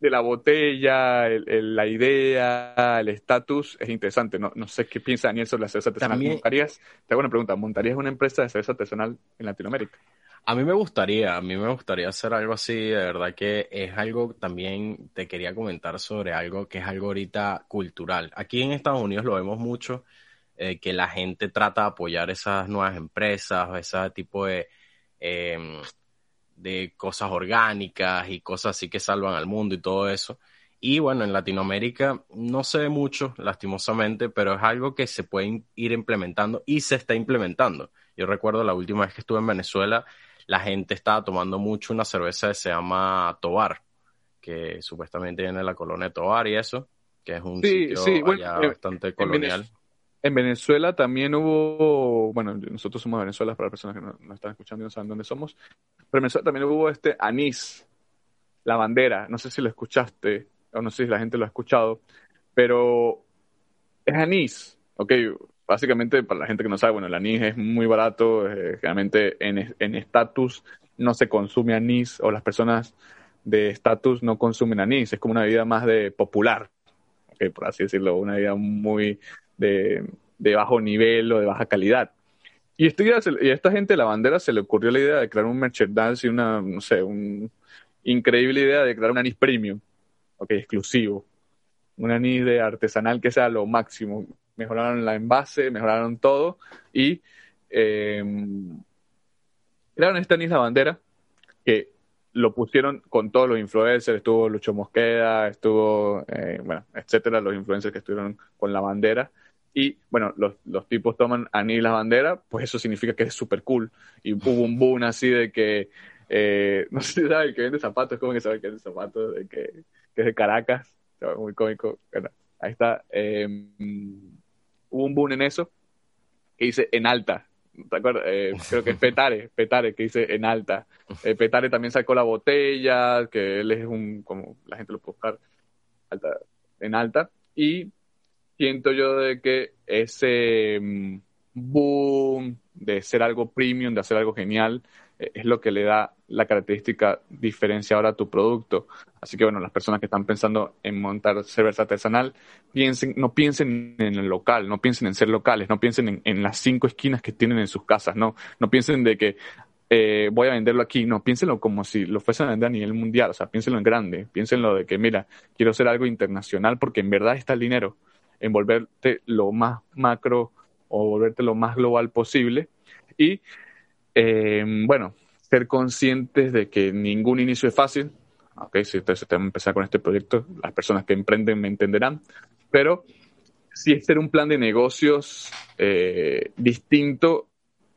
de la botella, la idea, el estatus, es interesante. No, no sé qué piensa Daniel sobre la cerveza artesanal. ¿Montarías, te hago una pregunta, ¿montarías una empresa de cerveza artesanal en Latinoamérica? A mí me gustaría, a mí me gustaría hacer algo así, de verdad que es algo también, te quería comentar sobre algo que es algo ahorita cultural. Aquí en Estados Unidos lo vemos mucho, eh, que la gente trata de apoyar esas nuevas empresas, ese tipo de, em, de cosas orgánicas y cosas así que salvan al mundo y todo eso. Y bueno, en Latinoamérica no se ve mucho, lastimosamente, pero es algo que se puede ir implementando y se está implementando. Yo recuerdo la última vez que estuve en Venezuela, la gente estaba tomando mucho una cerveza que se llama Tobar, que supuestamente viene de la colonia de Tobar y eso, que es un sitio allá bastante colonial. En Venezuela también hubo, bueno, nosotros somos de Venezuela para las personas que no, están escuchando y no saben dónde somos, pero en Venezuela también hubo este anís, la bandera, no sé si lo escuchaste o no sé si la gente lo ha escuchado, pero es anís, ok, básicamente, para la gente que no sabe, bueno, el anís es muy barato, eh, generalmente en estatus no se consume anís o las personas de estatus no consumen anís, es como una vida más de popular, por así decirlo, una vida muy de, bajo nivel o de baja calidad. Y, este y a esta gente de la bandera se le ocurrió la idea de crear un merchandise y una, no sé, una increíble idea de crear un anís premium, ok, exclusivo, un anís de artesanal que sea lo máximo mejoraron la envase, mejoraron todo y eh, crearon esta Isla Bandera que lo pusieron con todos los influencers, estuvo Lucho Mosqueda, estuvo, eh, bueno, etcétera, los influencers que estuvieron con la bandera. Y bueno, los, los tipos toman anís la bandera, pues eso significa que es súper cool. Y hubo un boom así de que, eh, no sé si sabe el que vende zapatos, ¿cómo que sabe que vende zapatos? De que, que es de Caracas, muy cómico. ahí está. Eh, hubo un boom en eso que dice en alta. ¿Te acuerdas? Eh, creo que es Petare, Petare, que dice en alta. Eh, Petare también sacó la botella, que él es un, como la gente lo puede buscar, alta, en alta. Y siento yo de que ese mm, boom de ser algo premium, de hacer algo genial, eh, es lo que le da la característica diferenciadora a tu producto. Así que bueno, las personas que están pensando en montar cerveza artesanal, piensen, no piensen en el local, no piensen en ser locales, no piensen en, las cinco esquinas que tienen en sus casas, no, no piensen de que eh, voy a venderlo aquí, no, piénsenlo como si lo fuesen a vender a nivel mundial, o sea, piénsenlo en grande, piénsenlo de que, mira, quiero hacer algo internacional porque en verdad está el dinero en volverte lo más macro o volverte lo más global posible y eh, bueno, ser conscientes de que ningún inicio es fácil. Ok, si ustedes a empezar con este proyecto, las personas que emprenden me entenderán, pero sí es ser un plan de negocios eh, distinto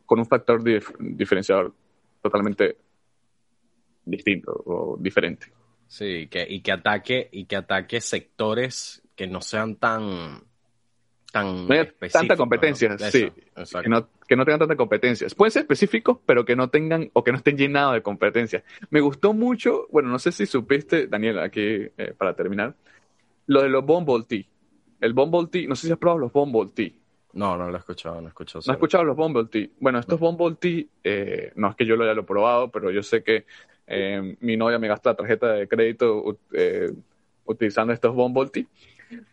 con un factor diferenciador totalmente distinto o diferente. Sí, que, y que ataque y que ataque sectores que no sean tan tan no tanta competencia, sí, que no, que no tengan tanta competencia. Pueden ser específicos, pero que no tengan o que no estén llenados de competencia. Me gustó mucho, bueno, no sé si supiste, Daniel, aquí eh, para terminar, lo de los Bumble Tea. El Bumble Tea, no sé si has probado los Bumble Tea. No, no lo he escuchado, no he escuchado. No he escuchado los Bumble Tea. Bueno, estos Bumble Tea, eh, no es que yo lo haya probado, pero yo sé que eh, mi novia me gasta la tarjeta de crédito utilizando estos Bumble Tea.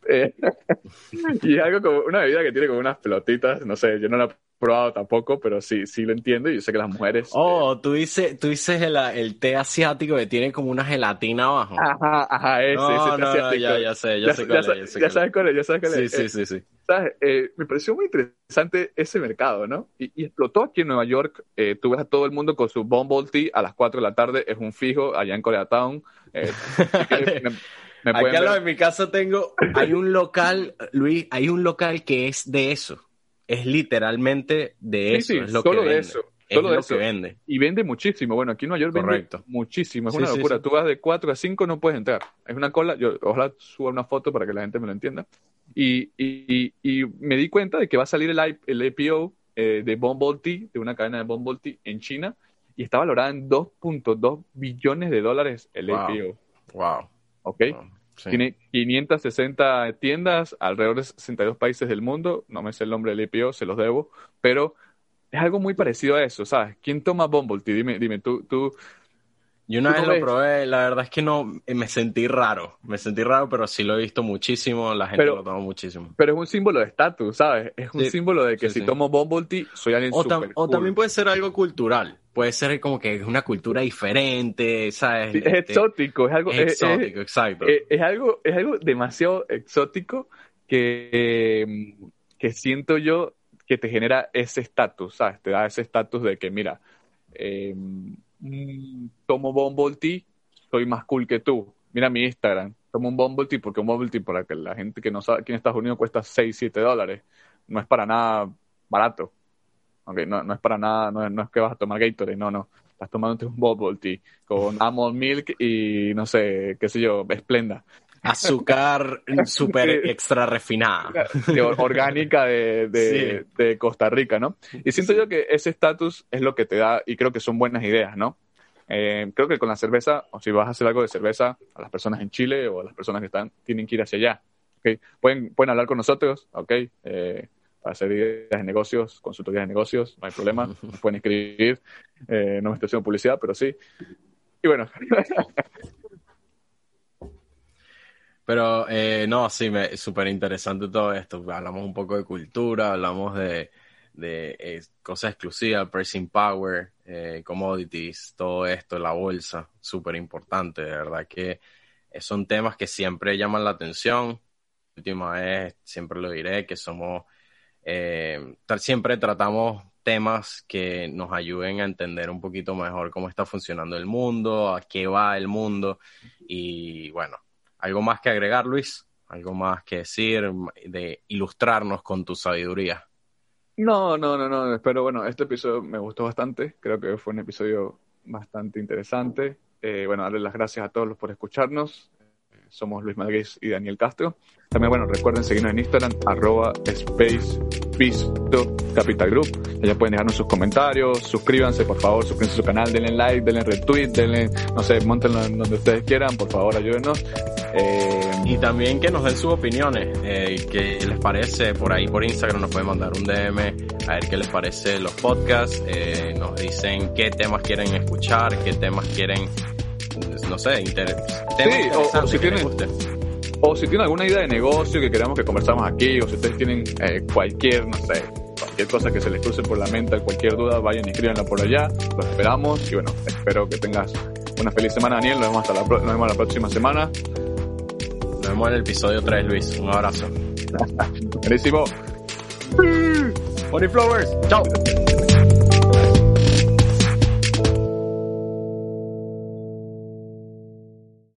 Eh, y algo como una bebida que tiene como unas pelotitas, no sé, yo no la he probado tampoco, pero sí, sí lo entiendo y yo sé que las mujeres... Oh, tú dices, tú dices el, el, té asiático que tiene como una gelatina abajo. Ajá, ajá, ese, no, ese no, ya, ya sé, ya, sé cuál ya, es. Ya, sabes cuál es, ya sabes cuál es. Sí, sí, sí, sí. ¿Sabes? Eh, me pareció muy interesante ese mercado, ¿no? Y, y, explotó aquí en Nueva York. Eh, tú ves a todo el mundo con su Bumble Tea a las 4 de la tarde, es un fijo allá en Koreatown. Eh, Aquí al lado de mi casa tengo, hay un local, Luis, hay un local que es de eso. Es literalmente de eso. es lo solo que de eso. Solo de eso. que vende. Y vende muchísimo. Bueno, aquí en Nueva York vende muchísimo. Es una locura. Tú vas de 4 a 5, no puedes entrar. Es una cola. Yo ojalá suba una foto para que la gente me lo entienda. Y, y, y, me di cuenta de que va a salir el, el IPO eh, de Bumble Tea, de una cadena de Bumble Tea en China, y está valorada en 2.2 billones de dólares el IPO. Wow. ¿Ok? Tiene 560 tiendas, alrededor de 62 países del mundo, no me sé el nombre del IPO, se los debo, pero es algo muy parecido a eso, ¿sabes? ¿Quién toma Bumble? Dime, dime, tú, tú Yo una vez lo probé, la verdad es que no, eh, me sentí raro, me sentí raro, pero sí lo he visto muchísimo, la gente lo toma muchísimo. Pero es un símbolo de estatus, ¿sabes? Es un símbolo de que si tomo Bumble Tea, soy alguien o, o también puede ser algo cultural, puede ser como que es una cultura diferente, ¿sabes? es este, exótico, es algo... exótico, exacto. Es, algo, es algo demasiado exótico que, que siento yo que te genera ese estatus, ¿sabes? Te da ese estatus de que, mira, eh, tomo Bumble Tea, soy más cool que tú. Mira mi Instagram, tomo un Bumble Tea porque un Bumble Tea para que la gente que no sabe aquí en Estados Unidos cuesta 6, 7 dólares. No es para nada barato. Okay, no, no es para nada, no es, no es que vas a tomar Gatorade, no, no. Estás tomándote un Bubble Tea con Almond Milk y no sé, qué sé yo, Esplenda azúcar súper extra refinada. orgánica de, de, Costa Rica, ¿no? Y siento yo que ese estatus es lo que te da, y creo que son buenas ideas, ¿no? Eh, creo que con la cerveza, o si vas a hacer algo de cerveza, a las personas en Chile o a las personas que están, tienen que ir hacia allá. ¿okay? Pueden, pueden hablar con nosotros, ¿ok? Eh, para hacer ideas de negocios, consultorías de negocios, no hay problema. pueden escribir. Eh, no me estoy haciendo publicidad, pero sí. Y bueno, Pero eh, no, sí, súper interesante todo esto. Hablamos un poco de cultura, hablamos de, de eh, cosas exclusivas, pricing power, eh, commodities, todo esto, la bolsa, súper importante. De verdad que son temas que siempre llaman la atención. última vez, siempre lo diré, que somos, siempre tratamos temas que nos ayuden a entender un poquito mejor cómo está funcionando el mundo, a qué va el mundo y bueno, ¿Algo más que agregar, Luis? ¿Algo más que decir de ilustrarnos con tu sabiduría? No, no, no, no. Pero bueno, este episodio me gustó bastante. Creo que fue un episodio bastante interesante. Eh, bueno, darle las gracias a todos por escucharnos. Somos Luis Madrid y Daniel Castro. También, bueno, recuerden seguirnos en Instagram, arroba Space Capital Group. Allá pueden dejarnos sus comentarios, suscríbanse, por favor, suscríbanse a su canal, denle like, denle retweet, denle, no sé, montenlo donde ustedes quieran, por favor, ayúdenos. Eh, y también que nos den sus opiniones, eh, qué les parece por ahí por Instagram, nos pueden mandar un DM a ver qué les parece los podcasts, eh, nos dicen qué temas quieren escuchar, qué temas quieren, no sé, inter sí, o, si tienen, o si tienen alguna idea de negocio que queramos que conversamos aquí, o si ustedes tienen eh, cualquier, no sé, cualquier cosa que se les cruce por la mente, cualquier duda, vayan y escríbanla por allá, los esperamos y bueno, espero que tengas una feliz semana Daniel, nos vemos, hasta la, nos vemos la próxima semana. Nos vemos en el episodio 3, Luis. Un abrazo. Buenísimo. Money Flowers. Chao.